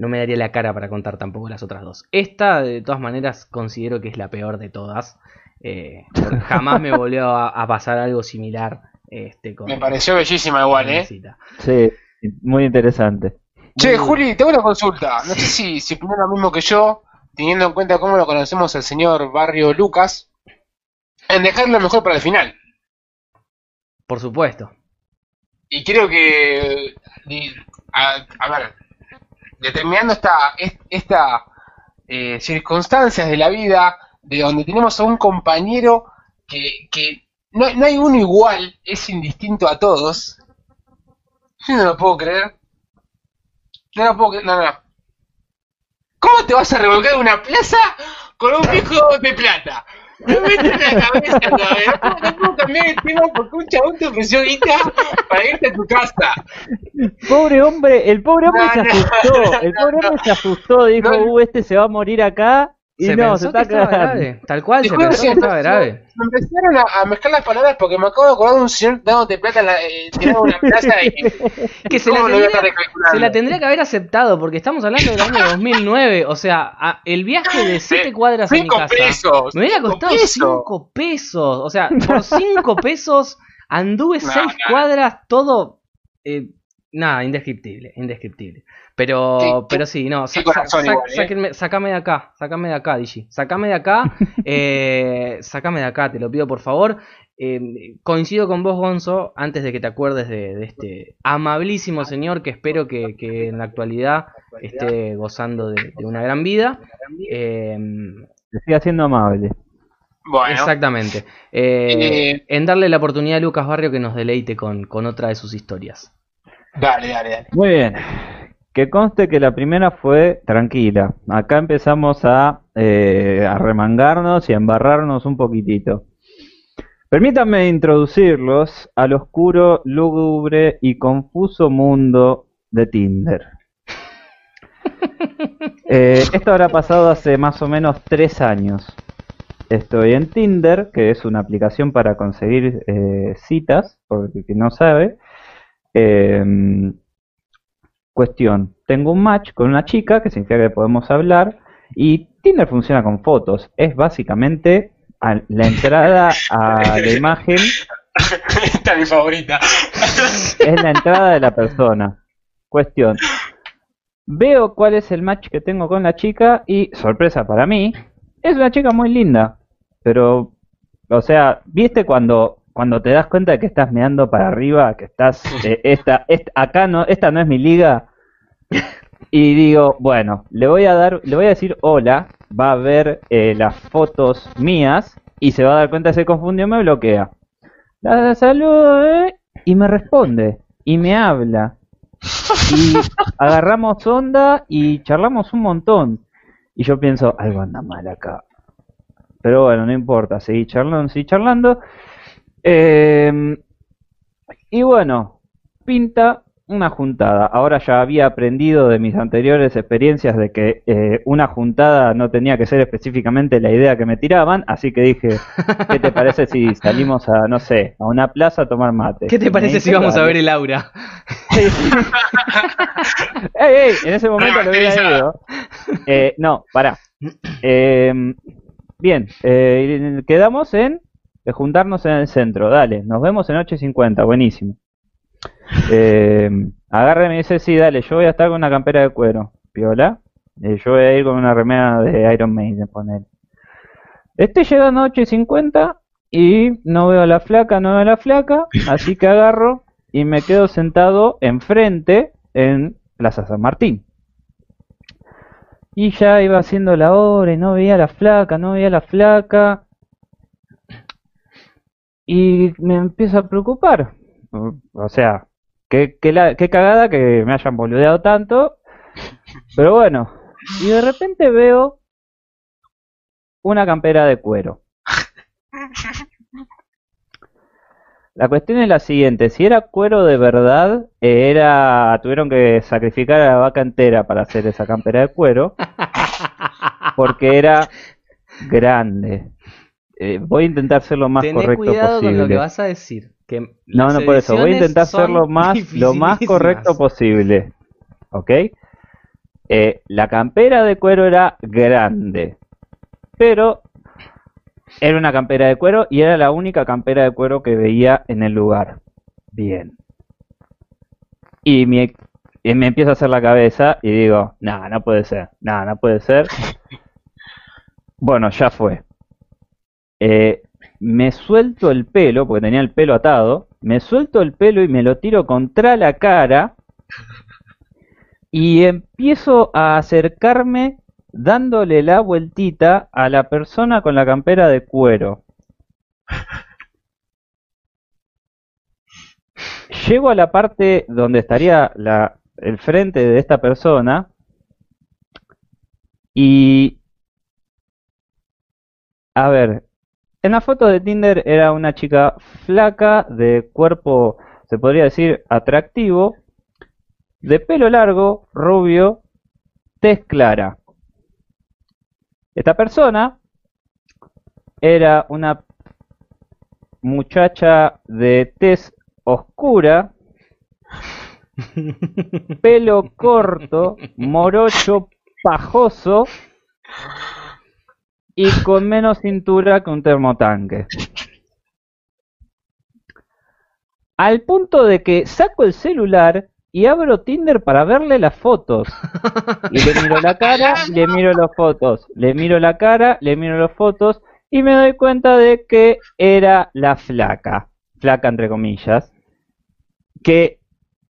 no me daría la cara para contar tampoco las otras dos. Esta, de todas maneras, considero que es la peor de todas. eh, jamás me [LAUGHS] volvió a, a pasar algo similar este, con, Me pareció bellísima igual, ¿eh? Sí, muy interesante. Che, Juli, tengo una consulta. No sé si, si opinás lo mismo que yo, teniendo en cuenta cómo lo conocemos al señor Barrio Lucas, en dejarlo mejor para el final. Por supuesto. Y creo que, a ver, determinando esta, est- esta eh, circunstancias de la vida, de donde tenemos a un compañero que, que no, no hay uno igual, es indistinto a todos. Yo no lo puedo creer. No lo puedo creer, no, no. ¿Cómo te vas a revolcar una plaza con un viejo de plata? Me mete en la cabeza todavía. No puedo- no puedo cambiar el tema porque un chabón te ofreció guita para irte a tu casa. Pobre hombre, el pobre hombre No, se no, asustó. no, el pobre no. hombre se asustó, dijo, No. uh, este se va a morir acá. Y Se no, pensó se que está estaba cagando. grave. Tal cual, se pensó que que estaba me- grave. Me empezaron a, a mezclar las palabras porque me acabo de acordar de un señor dándote plata en la, eh, una plaza y [LAUGHS] Que se la, ¿Cómo lo voy a estar tendría, recalculando? se la tendría que haber aceptado, porque estamos hablando del año 2009. O sea, a- el viaje de 7 cuadras a mi casa pesos. me hubiera cinco costado pesos. 5 pesos. O sea, por 5 [LAUGHS] pesos anduve No, 6 no. cuadras, todo. eh, nada, indescriptible, indescriptible. Pero, Qué- pero sí, no, sa- corazón sa- igual, ¿eh? sáquenme- sacame de acá, sacame de acá, Digi. Sacame de acá, [LAUGHS] eh, sacame de acá, te lo pido por favor. Eh, coincido con vos, Gonzo, antes de que te acuerdes de, de este amabilísimo señor que espero que, que en la actualidad esté gozando de, de una gran vida. Eh, Se sigue haciendo amable. Bueno, exactamente. Eh, Eh, en darle la oportunidad a Lucas Barrio que nos deleite con, con otra de sus historias. dale, dale, dale. Muy bien. Que conste que la primera fue tranquila. Acá empezamos a, eh, a remangarnos y a embarrarnos un poquitito. Permítanme introducirlos al oscuro, lúgubre y confuso mundo de Tinder. [LAUGHS] Eh, esto habrá pasado hace más o menos tres años. Estoy en Tinder, que es una aplicación para conseguir eh, citas, por el que no sabe. Em, Cuestión, tengo un match con una chica, que significa que podemos hablar, y Tinder funciona con fotos. Es básicamente a- la entrada a la [LAUGHS] imagen, Esta es mi favorita. es la entrada de la persona. Cuestión, veo cuál es el match que tengo con la chica y, sorpresa para mí, es una chica muy linda. Pero, o sea, ¿viste cuando... Cuando te das cuenta de que estás mirando para arriba, que estás, eh, esta, esta- acá no, esta no es mi liga, y digo, bueno, le voy a dar, le voy a decir hola, va a ver eh, las fotos mías y se va a dar cuenta, se confundió, me bloquea. La saludo eh, y me responde y me habla. Y agarramos onda y charlamos un montón. Y yo pienso, algo anda mal acá. pero bueno, no importa, seguí charlando, seguí charlando. Eh, y bueno, pinta una juntada. Ahora ya había aprendido de mis anteriores experiencias de que eh, una juntada no tenía que ser específicamente la idea que me tiraban, así que dije, ¿qué te parece si salimos a, no sé, a una plaza a tomar mate? ¿Qué te parece si vamos a ver el aura? ¡Ey, ey! En ese momento lo hubiera ido. Eh, no, pará. Eh, bien, eh, quedamos en de juntarnos en el centro. Dale, nos vemos en 8.50, buenísimo. Eh, agarra y me dice, sí, dale, yo voy a estar con una campera de cuero. Piola. Eh, yo voy a ir con una remera de Iron Maiden, poner. Estoy llegando a 8.50 y no veo a la flaca, no veo a la flaca, así que agarro y me quedo sentado enfrente en Plaza San Martín. Y ya iba haciendo la hora y no veía a la flaca, no veía a la flaca. Y me empiezo a preocupar. O sea, qué, qué, la- cagada que me hayan boludeado tanto. Pero bueno, y de repente veo una campera de cuero. La cuestión es la siguiente, si era cuero de verdad, eh, era tuvieron que sacrificar a la vaca entera para hacer esa campera de cuero, porque era grande. Eh, voy a intentar ser lo más Tené correcto cuidado con lo que posible. vas a decir. Que No, no por eso, voy a intentar ser lo más, lo más correcto posible. ¿Ok? Eh, la campera de cuero era grande, pero era una campera de cuero y era la única campera de cuero que veía en el lugar. Bien. Y, me empiezo a hacer la cabeza y digo, no, no puede ser, no, no puede ser. [LAUGHS] Bueno, ya fue. Eh, me suelto el pelo, porque tenía el pelo atado, me suelto el pelo y me lo tiro contra la cara y empiezo a acercarme dándole la vueltita a la persona con la campera de cuero. Llego a la parte donde estaría el frente de esta persona y... A ver, en la foto de Tinder era una chica flaca, de cuerpo, se podría decir, atractivo, de pelo largo, rubio, tez clara. Esta persona era una muchacha de tez oscura, pelo corto, morocho, pajoso y con menos cintura que un termotanque. Al punto de que saco el celular y abro Tinder para verle las fotos. Y le miro la cara, le miro las fotos, le miro la cara, le miro las fotos y me doy cuenta de que era la flaca, flaca entre comillas, que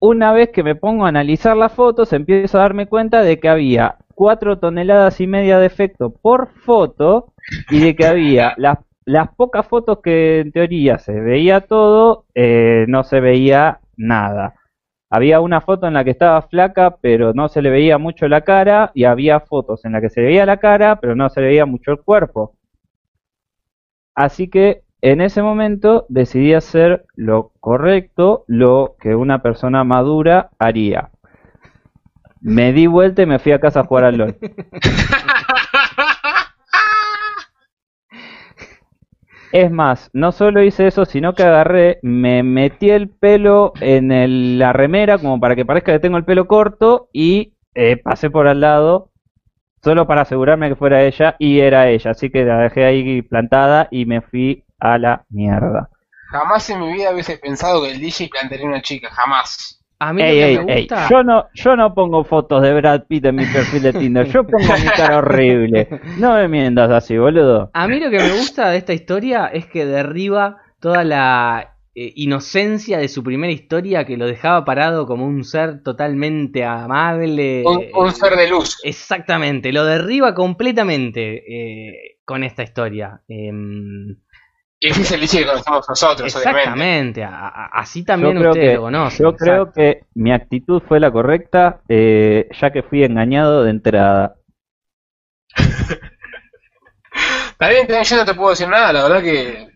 una vez que me pongo a analizar las fotos empiezo a darme cuenta de que había 4 toneladas y media de efecto por foto y de que había [LAUGHS] las, las pocas fotos que en teoría se veía todo, eh, no se veía nada. Había una foto en la que estaba flaca, pero no se le veía mucho la cara, y había fotos en la que se le veía la cara, pero no se le veía mucho el cuerpo. Así que en ese momento decidí hacer lo correcto, lo que una persona madura haría. Me di vuelta y me fui a casa a jugar al LOL. Es más, no solo hice eso, sino que agarré, me metí el pelo en el- la remera como para que parezca que tengo el pelo corto y eh, pasé por al lado solo para asegurarme que fuera ella y era ella. Así que la dejé ahí plantada y me fui a la mierda. Jamás en mi vida hubiese pensado que el DJ plantearía una chica, jamás. A mí Ey, lo ey, que me ey, gusta. Yo no, yo no pongo fotos de Brad Pitt en mi perfil de Tinder, yo pongo mi cara [LAUGHS] horrible. No me mientas así, boludo. A mí lo que me gusta de esta historia es que derriba toda la eh, inocencia de su primera historia que lo dejaba parado como un ser totalmente amable. Un, un ser de luz. Exactamente, lo derriba completamente eh, con esta historia. Em, ese es el DJ que conocemos nosotros, obviamente. exactamente, a- a- así también yo creo ustedes que, lo conocen. yo creo exacto. que mi actitud fue la correcta, eh, ya que fui engañado de entrada. [LAUGHS] Está bien, yo no te puedo decir nada, la verdad que.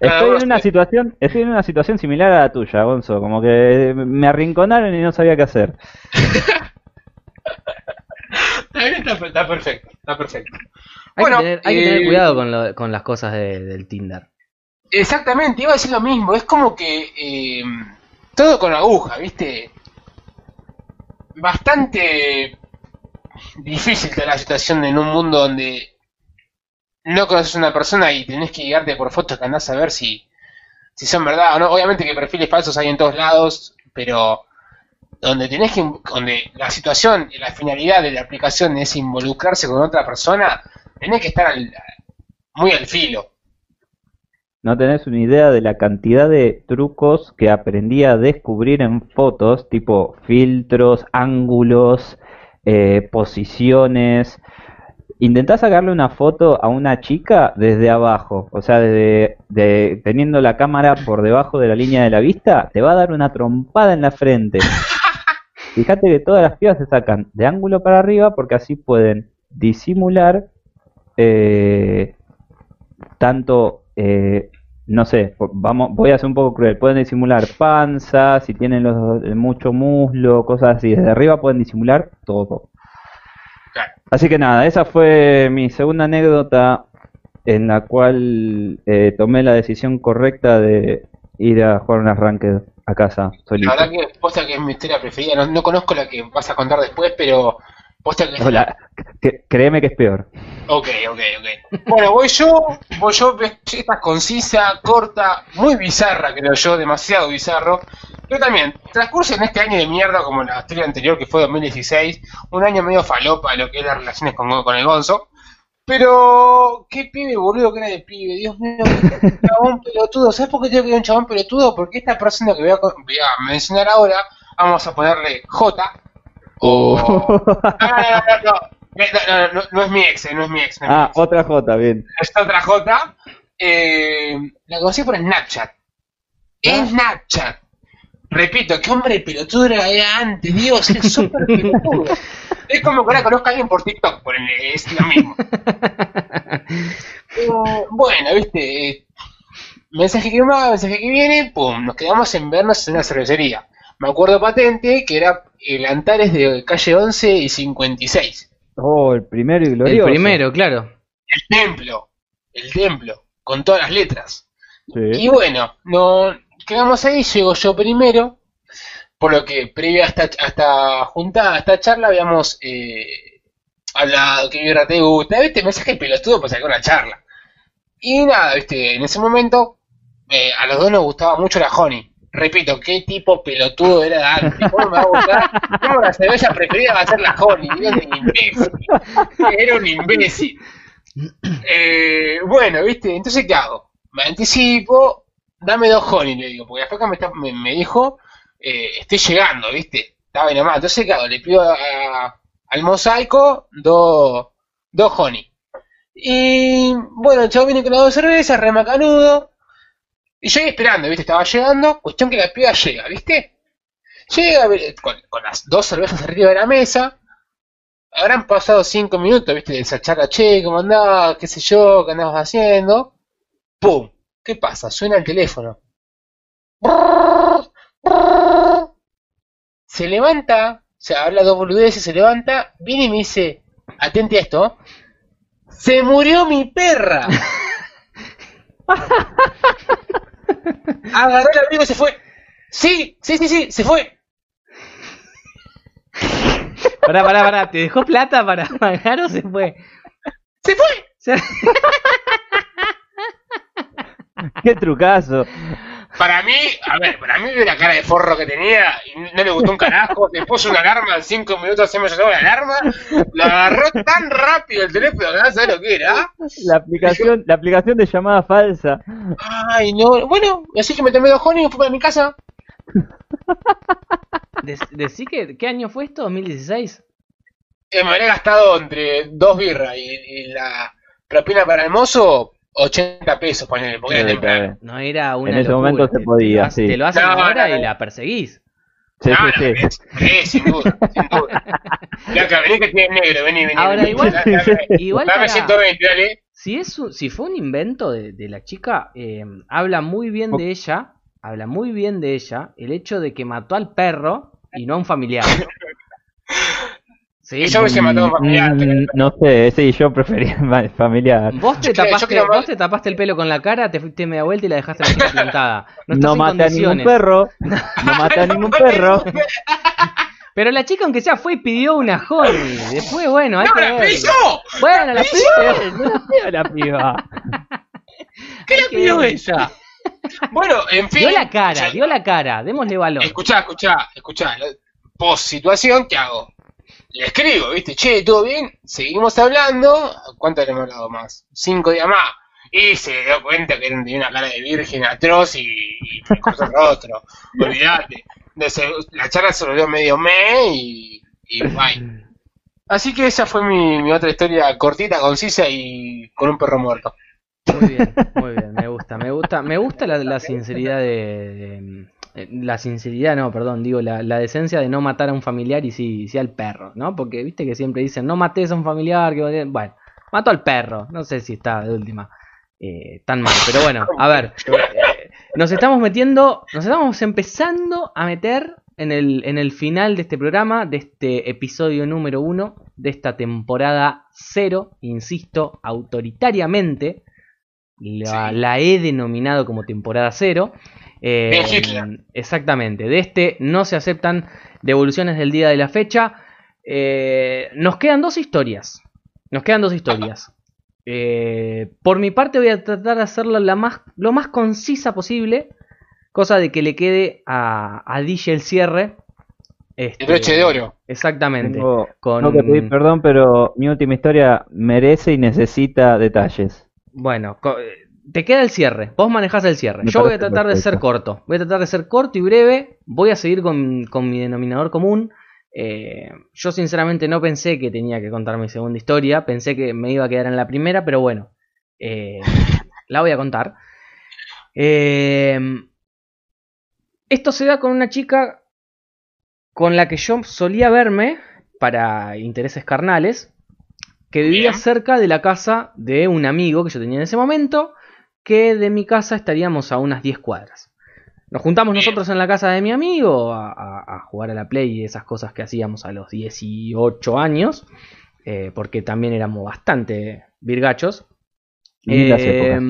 Estoy en una situación, estoy en una situación similar a la tuya, Gonzo, como que me arrinconaron y no sabía qué hacer. [LAUGHS] Está bien, está, está perfecto, está perfecto. Hay, Bueno, que, tener, hay que tener eh, cuidado con, lo- con las cosas de- del Tinder. Exactamente, iba a decir lo mismo. Es como que eh, todo con aguja, ¿viste? Bastante difícil toda la situación en un mundo donde no conoces a una persona y tenés que guiarte por fotos que andás a ver si, si son verdad o no. Obviamente que perfiles falsos hay en todos lados, pero donde tenés que, donde la situación y la finalidad de la aplicación es involucrarse con otra persona, tenés que estar al- muy al filo. No tenés una idea de la cantidad de trucos que aprendí a descubrir en fotos, tipo filtros, ángulos, eh, posiciones. Intentás sacarle una foto a una chica desde abajo, o sea, desde, de- teniendo la cámara por debajo de la línea de la vista, te va a dar una trompada en la frente. [LAUGHS] Fíjate que todas las pibas se sacan de ángulo para arriba porque así pueden disimular eh, tanto, eh, no sé, vamos, voy a ser un poco cruel, pueden disimular panza, si tienen los, eh, mucho muslo, cosas así, desde arriba pueden disimular todo. Así que nada, esa fue mi segunda anécdota en la cual eh, tomé la decisión correcta de ir a jugar un arranque a casa solito. La verdad que posta que es mi historia preferida. No, no conozco la que vas a contar después, pero Hola, créeme que es peor. Ok, ok, ok. Bueno, voy yo, voy yo, esta es concisa, corta, muy bizarra, creo yo, demasiado bizarro. Pero también, transcurso en este año de mierda, como la historia anterior que fue 2016, un año medio falopa lo que es las relaciones con, con el Gonzo. Pero, qué pibe, boludo, que era de pibe, Dios mío, qué chabón pelotudo. ¿Sabes por qué tengo que ir a un chabón pelotudo? Porque esta persona que voy a, voy a mencionar ahora, vamos a ponerle J. O... [LAUGHS] No, no, no, no, no, no, no, no es mi ex, no es mi ex. no es mi ah, ex. otra J, bien. Esta otra J, eh, la conocí por Snapchat. Ah. Snapchat. Repito, qué hombre pelotudo era antes, Dios, es súper pelotudo. Es como que ahora conozco a alguien por TikTok, por es lo mismo. [LAUGHS] Bueno, viste, eh, mensaje que va, mensaje que viene, pum, nos quedamos en vernos en una cervecería. Me acuerdo patente que era el Antares de calle 11 y 56. Oh, el primero y El glorioso. primero, claro. El templo, el templo, con todas las letras. Sí. Y bueno, no quedamos ahí, llego yo primero, por lo que previo a esta, a esta juntada, a esta charla, habíamos eh, hablado que birra te gusta, viste, mensaje pelotudo para sacar una charla. Y nada, viste, en ese momento eh, a los dos nos gustaba mucho la Honey. Repito, qué tipo pelotudo era antes. ¿Cómo me va a gustar? ¿Cómo la cerveza preferida va a ser la Honey? Era un imbécil. Era un imbécil. Eh, bueno, viste, entonces ¿qué hago? Me anticipo, dame dos honey, le digo, porque después me, está- me, dijo, eh, estoy llegando, viste, estaba bien nomás. Entonces ¿qué hago? Le pido al mosaico dos dos honey. Y bueno, el chavo viene con las dos cervezas, re macanudo. Y ahí esperando, viste, estaba llegando, cuestión que la piba llega, viste. Llega con, las dos cervezas arriba de la mesa. Habrán pasado cinco minutos, viste, de esa charla, che, ¿cómo andás? ¿Qué sé yo? ¿Qué andabas haciendo? ¡Pum! ¿Qué pasa? Suena el teléfono. Se levanta, se habla dos boludeces, se levanta, viene y me dice, atente a esto, ¡se murió mi perra! [LAUGHS] Agarró el abrigo y se fue. Sí, sí, sí, sí, se fue. Pará, pará, pará. ¿Te dejó plata para pagar o se fue? Se fue. Se- [LAUGHS] Qué trucazo. Para mí, a ver, para mí vio la cara de forro que tenía y no le gustó un carajo. Le puso una alarma en cinco minutos, se me llegó la alarma. Lo agarró tan rápido el teléfono que no sabés lo que era. La aplicación, la aplicación de llamada falsa. Ay, no. Bueno, así que me tomé dos y fui para mi casa. Decí que, ¿qué año fue esto? ¿2016? Eh, me habría gastado entre dos birras y, y la propina para el mozo, 80 pesos, ponele, Sí, temprano. está No era una En ese locura. momento se Te- podía, te lo, hace- sí. Te lo hacen No, ahora no, y no. la perseguís. Sí, No, sí, no, sí. es, sin duda, sin duda. [LAUGHS] Flaca, vení que tienes negro, vení, vení. Ahora, vení. igual- Dame, igual dame para- 120, dale. si, es un- si fue un invento de, de la chica, eh, habla muy bien de ella, habla muy bien de ella, el hecho de que mató al perro y no a un familiar. [LAUGHS] Sí, Y yo hubiese matado familiar, Mm, No sé, y yo prefería [LAUGHS] familiar. Vos te, Yo tapaste, creo- vos te tapaste el pelo con la cara, te fuiste media vuelta y la dejaste la plantada. No, [LAUGHS] No maté a ningún perro. No maté a ningún perro. Pero la chica, aunque sea, fue y pidió una honey. Después, bueno, hay ¡No, que la ver. pidió! Bueno, la pidió. No la pidió la piba. [LAUGHS] ¿Qué que pidió ella? Bueno, en fin. Dio la cara, ya- dio la cara. Démosle valor. Escuchá, escuchá, escuchá. la- Post situación, ¿qué hago? Le escribo, ¿viste? Che, ¿todo bien? Seguimos hablando. ¿Cuánto le hemos hablado más? Cinco días más. Y se dio cuenta que tenía una cara de virgen atroz y, y me cruzó el otro. [LAUGHS] Olvídate. La charla se volvió medio me y, y bye. Así que esa fue mi, mi otra historia cortita, concisa y con un perro muerto. Muy bien, muy bien, me gusta, me gusta, me gusta la, la sinceridad de, de- la sinceridad, no, perdón, digo la, la decencia de no matar a un familiar y sí, sí al perro, ¿no? Porque viste que siempre dicen no mates a un familiar, que bueno, mató al perro, no sé si está de última eh, tan mal, pero bueno, a ver, eh, nos estamos metiendo, nos estamos empezando a meter en el, en el final de este programa, de este episodio número uno, de esta temporada cero, insisto, autoritariamente, la, Sí. la he denominado como temporada cero. Eh, exactamente, de este no se aceptan devoluciones del día de la fecha. Eh, nos quedan dos historias. Nos quedan dos historias. Eh, por mi parte voy a tratar de hacerlo la más, lo más concisa posible. Cosa de que le quede a, a DJ el cierre. Este, El broche de oro. Exactamente. Tengo, Con- tengo que pedir perdón, pero mi última historia merece y necesita detalles. Bueno, te queda el cierre. Vos manejás el cierre. Me Yo voy a tratar de ser corto. Voy a tratar de ser corto y breve. Voy a seguir con, con mi denominador común. Eh, yo sinceramente no pensé que tenía que contar mi segunda historia. Pensé que me iba a quedar en la primera, pero bueno. eh, la voy a contar. Eh, esto se da con una chica con la que yo solía verme para intereses carnales, que vivía cerca de la casa de un amigo que yo tenía en ese momento, que de mi casa estaríamos a unas 10 cuadras. Nos juntamos nosotros en la casa de mi amigo a, a- a jugar a la Play y esas cosas que hacíamos a los 18 años, eh, porque también éramos bastante virgachos. Eh,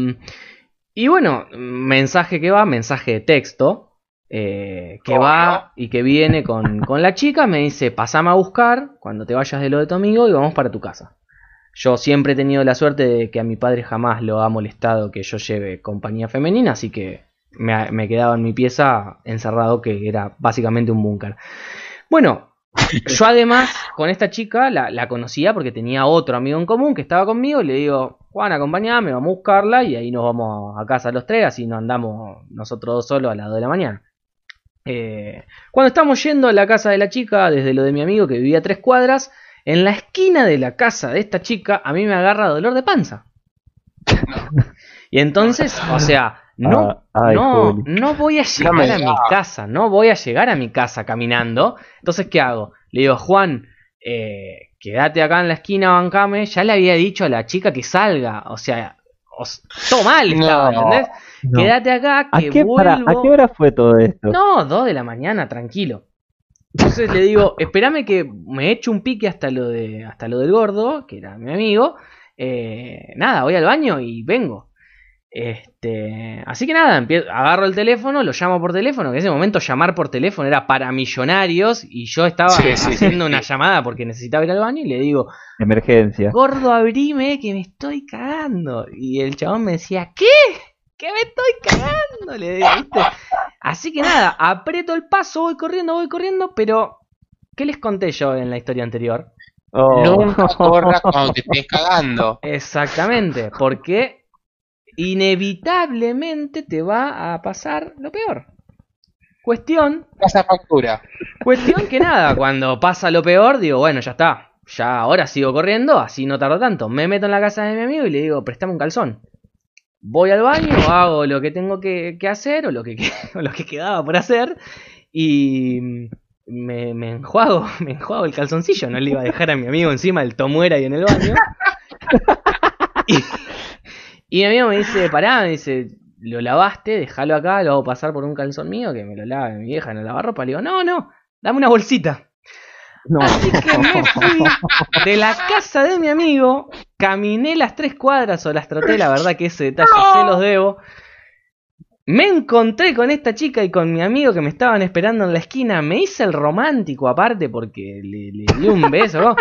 y bueno, mensaje que va, mensaje de texto, eh, que va y que viene con, con la chica, me dice, pasame a buscar cuando te vayas de lo de tu amigo y vamos para tu casa. Yo siempre he tenido la suerte de que a mi padre jamás lo ha molestado que yo lleve compañía femenina, así que me, me quedaba en mi pieza encerrado, que era básicamente un búnker. Bueno, [LAUGHS] yo además con esta chica la, la conocía porque tenía otro amigo en común que estaba conmigo y le digo, Juan, acompañame, vamos a buscarla y ahí nos vamos a casa los tres, así no andamos nosotros dos solos a las 2 de la mañana. Eh, cuando estamos yendo a la casa de la chica, desde lo de mi amigo que vivía a tres cuadras, en la esquina de la casa de esta chica a mí me agarra dolor de panza. y entonces, o sea, no, Ah, ay, no, no voy a llegar a mi casa, no voy a llegar a mi casa caminando. Entonces, ¿qué hago? Le digo, Juan, eh, quédate acá en la esquina, bancame. Ya le había dicho a la chica que salga, o sea, os- todo mal estaba, No. ¿entendés? No. Quédate acá, ¿A que para- vuelvo. ¿A qué hora fue todo esto? No, dos de la mañana, tranquilo. Entonces le digo, espérame que me echo un pique hasta lo de hasta lo del gordo, que era mi amigo. Eh, nada, voy al baño y vengo. Este, así que nada, empie- agarro el teléfono, lo llamo por teléfono, que en ese momento llamar por teléfono era para millonarios y yo estaba Sí, sí. haciendo una llamada porque necesitaba ir al baño y le digo, Emergencia. gordo, abrime que me estoy cagando. Y el chabón me decía, ¿qué? ¿Qué me estoy cagando? Le digo, ¿viste? Así que nada, aprieto el paso, voy corriendo, voy corriendo, pero ¿qué les conté yo en la historia anterior? Oh. Nunca [LAUGHS] corras cuando te estés cagando. Exactamente, porque inevitablemente te va a pasar lo peor. Cuestión, Pasa factura. cuestión que nada, cuando pasa lo peor, digo, bueno, ya está. Ya ahora sigo corriendo, así no tardo tanto. Me meto en la casa de mi amigo y le digo, préstame un calzón. Voy al baño, hago lo que tengo que, que hacer o lo que, [LAUGHS] o lo que quedaba por hacer y me, me enjuago, [LAUGHS] me enjuago el calzoncillo. No le iba a dejar a mi amigo encima del tomuera y en el baño. [LAUGHS] Y, Y mi amigo me dice, pará, me dice, lo lavaste, déjalo acá, lo hago pasar por un calzón mío, que me lo lave mi vieja en el lavarropa. Le digo, no, no, dame una bolsita. No. Así que me [LAUGHS] fui de la casa de mi amigo, caminé las tres cuadras o las troté, la verdad que ese detalle se los debo. Me encontré con esta chica y con mi amigo que me estaban esperando en la esquina. Me hice el romántico aparte porque le, le di un beso. ¿no?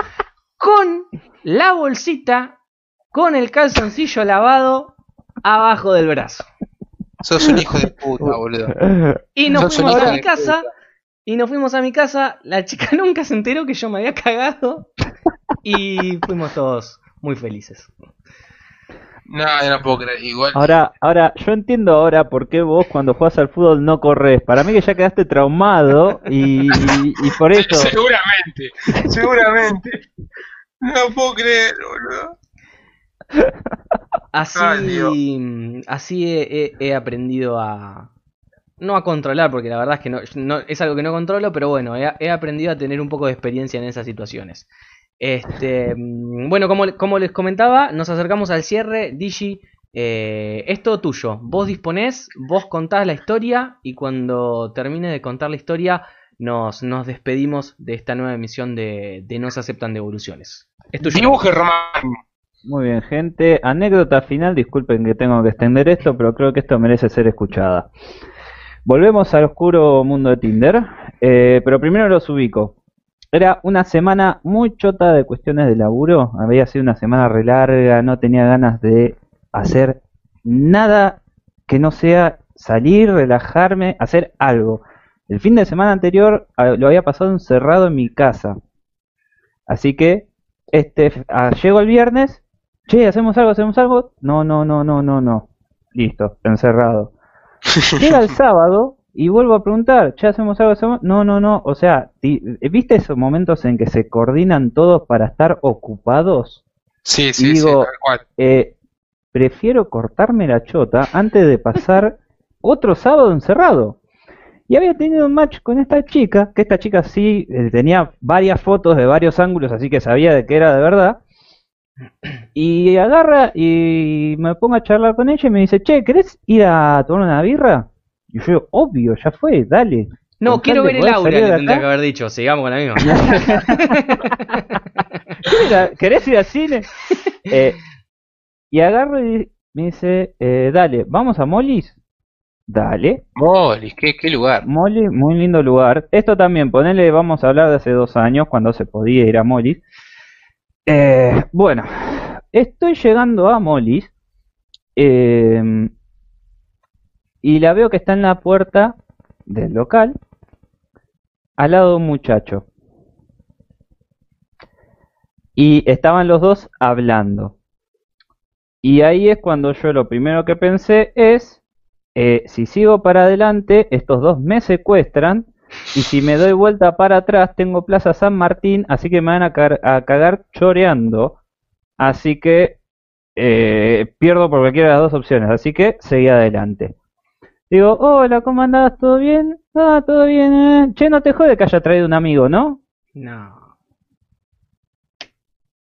Con la bolsita, con el calzoncillo lavado abajo del brazo. Sos un hijo de puta, boludo. Y nos Sos fuimos a mi casa. Y nos fuimos a mi casa. La chica [LAUGHS] nunca se enteró que yo me había cagado. Y fuimos todos muy felices. No, yo no puedo creer. Igual. Ahora, ahora, yo entiendo ahora por qué vos cuando jugás al fútbol no corres. Para mí que ya quedaste traumado y, y- y por eso. [LAUGHS] Seguramente, seguramente. No puedo creer, boludo. Así, Ay, Dios. así he, he- he aprendido a. No a controlar, porque la verdad es que no, no- es algo que no controlo, pero bueno, he, he aprendido a tener un poco de experiencia en esas situaciones. Este, mm, bueno, como, como les comentaba, nos acercamos al cierre. Digi, eh, es todo tuyo. Vos disponés, vos contás la historia y cuando termine de contar la historia, nos, nos despedimos de esta nueva emisión de, de No se aceptan devoluciones. Es tuyo. Dibuje Román. Muy bien, gente. Anécdota final. Disculpen que tengo que extender esto, pero creo que esto merece ser escuchada. Volvemos al oscuro mundo de Tinder, eh, pero primero los ubico. Era una semana muy chota de cuestiones de laburo. Había sido una semana re larga, no tenía ganas de hacer nada que no sea salir, relajarme, hacer algo. El fin de semana anterior ah, lo había pasado encerrado en mi casa. Así que este ah, llego el viernes, che, hacemos algo, hacemos algo. No, no, no, no, no, no. Listo, encerrado. [LAUGHS] Llega el sábado y vuelvo a preguntar, che, hacemos algo, hacemos. No, no, no. O sea, ti- ¿viste esos momentos en que se coordinan todos para estar ocupados? Sí, sí, Digo- sí, tal cual. Eh, prefiero cortarme la chota antes de pasar [LAUGHS] otro sábado encerrado. Y había tenido un match con esta chica, que esta chica sí eh, tenía varias fotos de varios ángulos, así que sabía de que era de verdad. Y agarra y me pongo a charlar con ella y me dice, che, ¿querés ir a tomar una birra? Y yo, obvio, ya fue, dale. No, quiero ver el aura, le tendría que haber dicho. Sigamos con la misma. [LAUGHS] ¿Querés ir a- ¿Querés ir al cine? [LAUGHS] Eh, y agarro y me dice, eh, dale, ¿vamos a Molly's? Dale. Molis, qué, qué lugar. Molly, muy lindo lugar. Esto también, ponele, vamos a hablar de hace dos años, cuando se podía ir a Molly's. Eh, bueno, estoy llegando a Molly's eh, y la veo que está en la puerta del local, al lado de un muchacho. Y estaban los dos hablando. Y ahí es cuando yo lo primero que pensé es, eh, si sigo para adelante, estos dos me secuestran. Y si me doy vuelta para atrás, tengo Plaza San Martín, así que me van a, cagar, a cagar choreando. Así que eh, pierdo por cualquiera de las dos opciones. Así que seguí adelante. Digo, hola, ¿cómo andás? ¿Todo bien? Ah, todo bien. eh. Che, no te jode que haya traído un amigo, ¿no? No.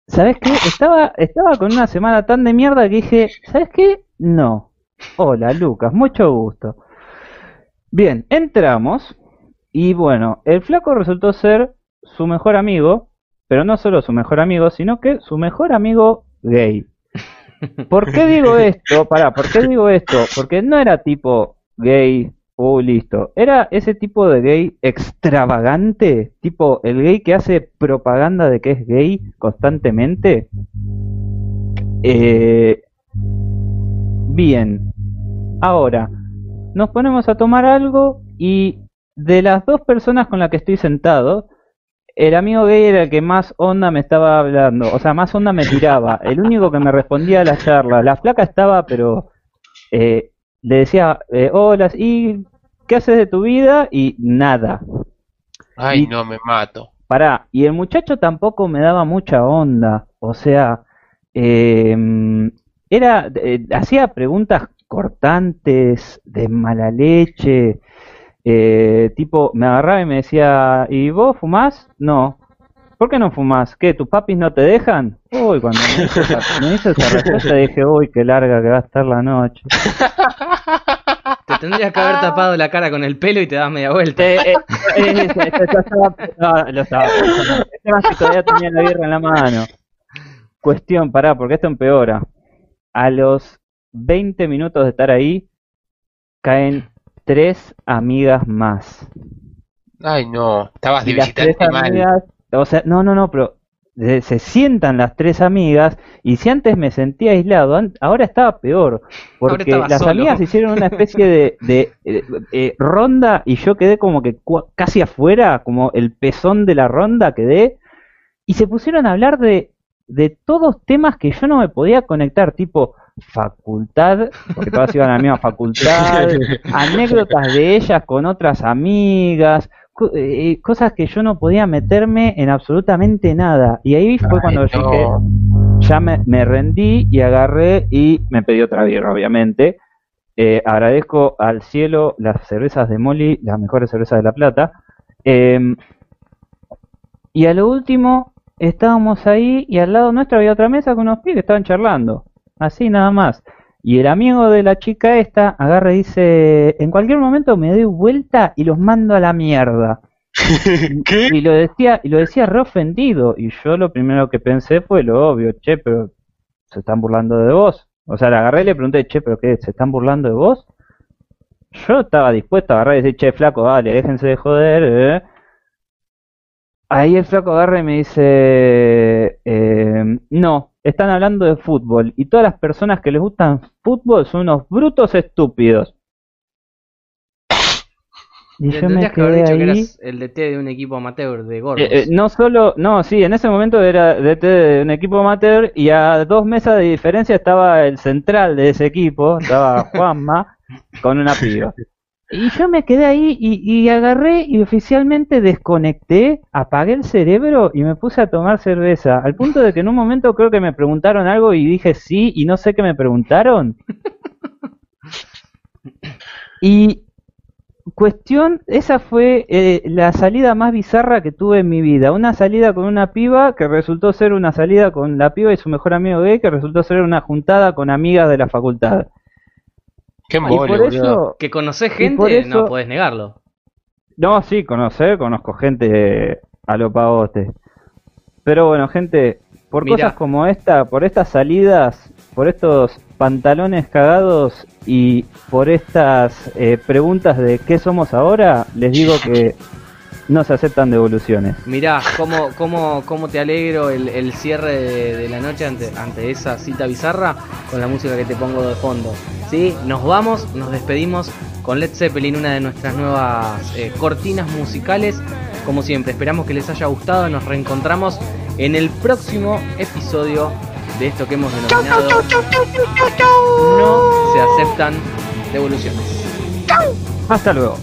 ¿Sabes qué? Estaba, estaba con una semana tan de mierda que dije, ¿sabes qué? No. Hola, Lucas, mucho gusto. Bien, entramos y bueno, el flaco resultó ser su mejor amigo, pero no solo su mejor amigo, sino que su mejor amigo gay. [LAUGHS] ¿Por qué digo esto? Pará, ¿por qué digo esto? Porque no era tipo gay, uh, listo. Era ese tipo de gay extravagante, tipo el gay que hace propaganda de que es gay constantemente. Eh, bien, ahora nos ponemos a tomar algo y de las dos personas con las que estoy sentado, el amigo gay era el que más onda me estaba hablando, o sea, más onda me tiraba, el único que me respondía a la charla. La flaca estaba, pero eh, le decía, eh, hola, ¿y qué haces de tu vida? Y nada. Ay, Y- no, me mato. Pará, y el muchacho tampoco me daba mucha onda, o sea, eh, era, hacía preguntas cortantes, de mala leche, eh, tipo, me agarraba y me decía, ¿y vos fumás? No. ¿Por qué no fumas? ¿Qué? ¿Tus papis no te dejan? Uy, cuando me hizo esa, me hizo esa respuesta dije, uy, qué larga que va a estar la noche. Te tendrías que haber tapado la cara con el pelo y te das media vuelta. Eh, eh, eh, no, lo estaba pensando. El tema es que todavía tenía la birra en la mano. Cuestión, pará, porque esto empeora. A los 20 minutos de estar ahí, caen tres amigas más. Ay, no. Estabas de Y las tres mal. amigas, o sea, no, no, no, pero se sientan las tres amigas y si antes me sentía aislado, ahora estaba peor, porque las solo. amigas hicieron una especie de, de, eh, eh, ronda y yo quedé como que casi afuera, como el pezón de la ronda quedé, y se pusieron a hablar de, de todos temas que yo no me podía conectar, tipo facultad, porque todas iban a la misma facultad, [LAUGHS] anécdotas de ellas con otras amigas, co- eh, cosas que yo no podía meterme en absolutamente nada. Y ahí fue Ay, cuando yo dije, ya me, me rendí y agarré y me pedí otra birra, obviamente. Eh, agradezco al cielo las cervezas de Molly, las mejores cervezas de La Plata. Em, y a lo último, estábamos ahí y al lado nuestro había otra mesa con unos pibes que estaban charlando. Así nada más. Y el amigo de la chica esta agarra y dice, en cualquier momento me doy vuelta y los mando a la mierda. [LAUGHS] ¿Qué? Y lo decía, y lo decía re ofendido. Y yo lo primero que pensé fue lo obvio, che, pero se están burlando de vos. O sea, le agarré y le pregunté, che, pero qué, ¿se están burlando de vos? Yo estaba dispuesto a agarrar y decir, che, flaco, dale, déjense de joder, eh. Ahí el flaco agarra y me dice, eh, no, están hablando de fútbol y todas las personas que les gustan fútbol son unos brutos estúpidos. Y yo me que haber quedé que ahí. eras el DT de un equipo amateur de gordos. Eh, eh, no solo, no, sí, en ese momento era DT de un equipo amateur y a dos mesas de diferencia estaba el central de ese equipo, estaba [LAUGHS] Juanma, con una piba. Y yo me quedé ahí y, agarré y oficialmente desconecté, apagué el cerebro y me puse a tomar cerveza. Al punto de que en un momento creo que me preguntaron algo y dije sí y no sé qué me preguntaron. Y cuestión, esa fue eh, la salida más bizarra que tuve en mi vida. Una salida con una piba que resultó ser una salida con la piba y su mejor amigo gay que resultó ser una juntada con amigas de la facultad. Qué Y por boludo. eso, Que conoces gente, por eso- no podés negarlo. no, sí, conocer, conozco gente a lo pavote. Pero bueno, gente, por Mirá. cosas como esta, por estas salidas, por estos pantalones cagados y por estas eh, preguntas de qué somos ahora, les digo que no se aceptan devoluciones. Mirá, cómo, cómo, cómo te alegro el, el cierre de, de la noche ante, ante esa cita bizarra con la música que te pongo de fondo. ¿Sí? Nos vamos, nos despedimos con Led Zeppelin, una de nuestras nuevas eh, cortinas musicales. Como siempre, esperamos que les haya gustado. Nos reencontramos en el próximo episodio de esto que hemos denominado No se aceptan devoluciones. Hasta luego.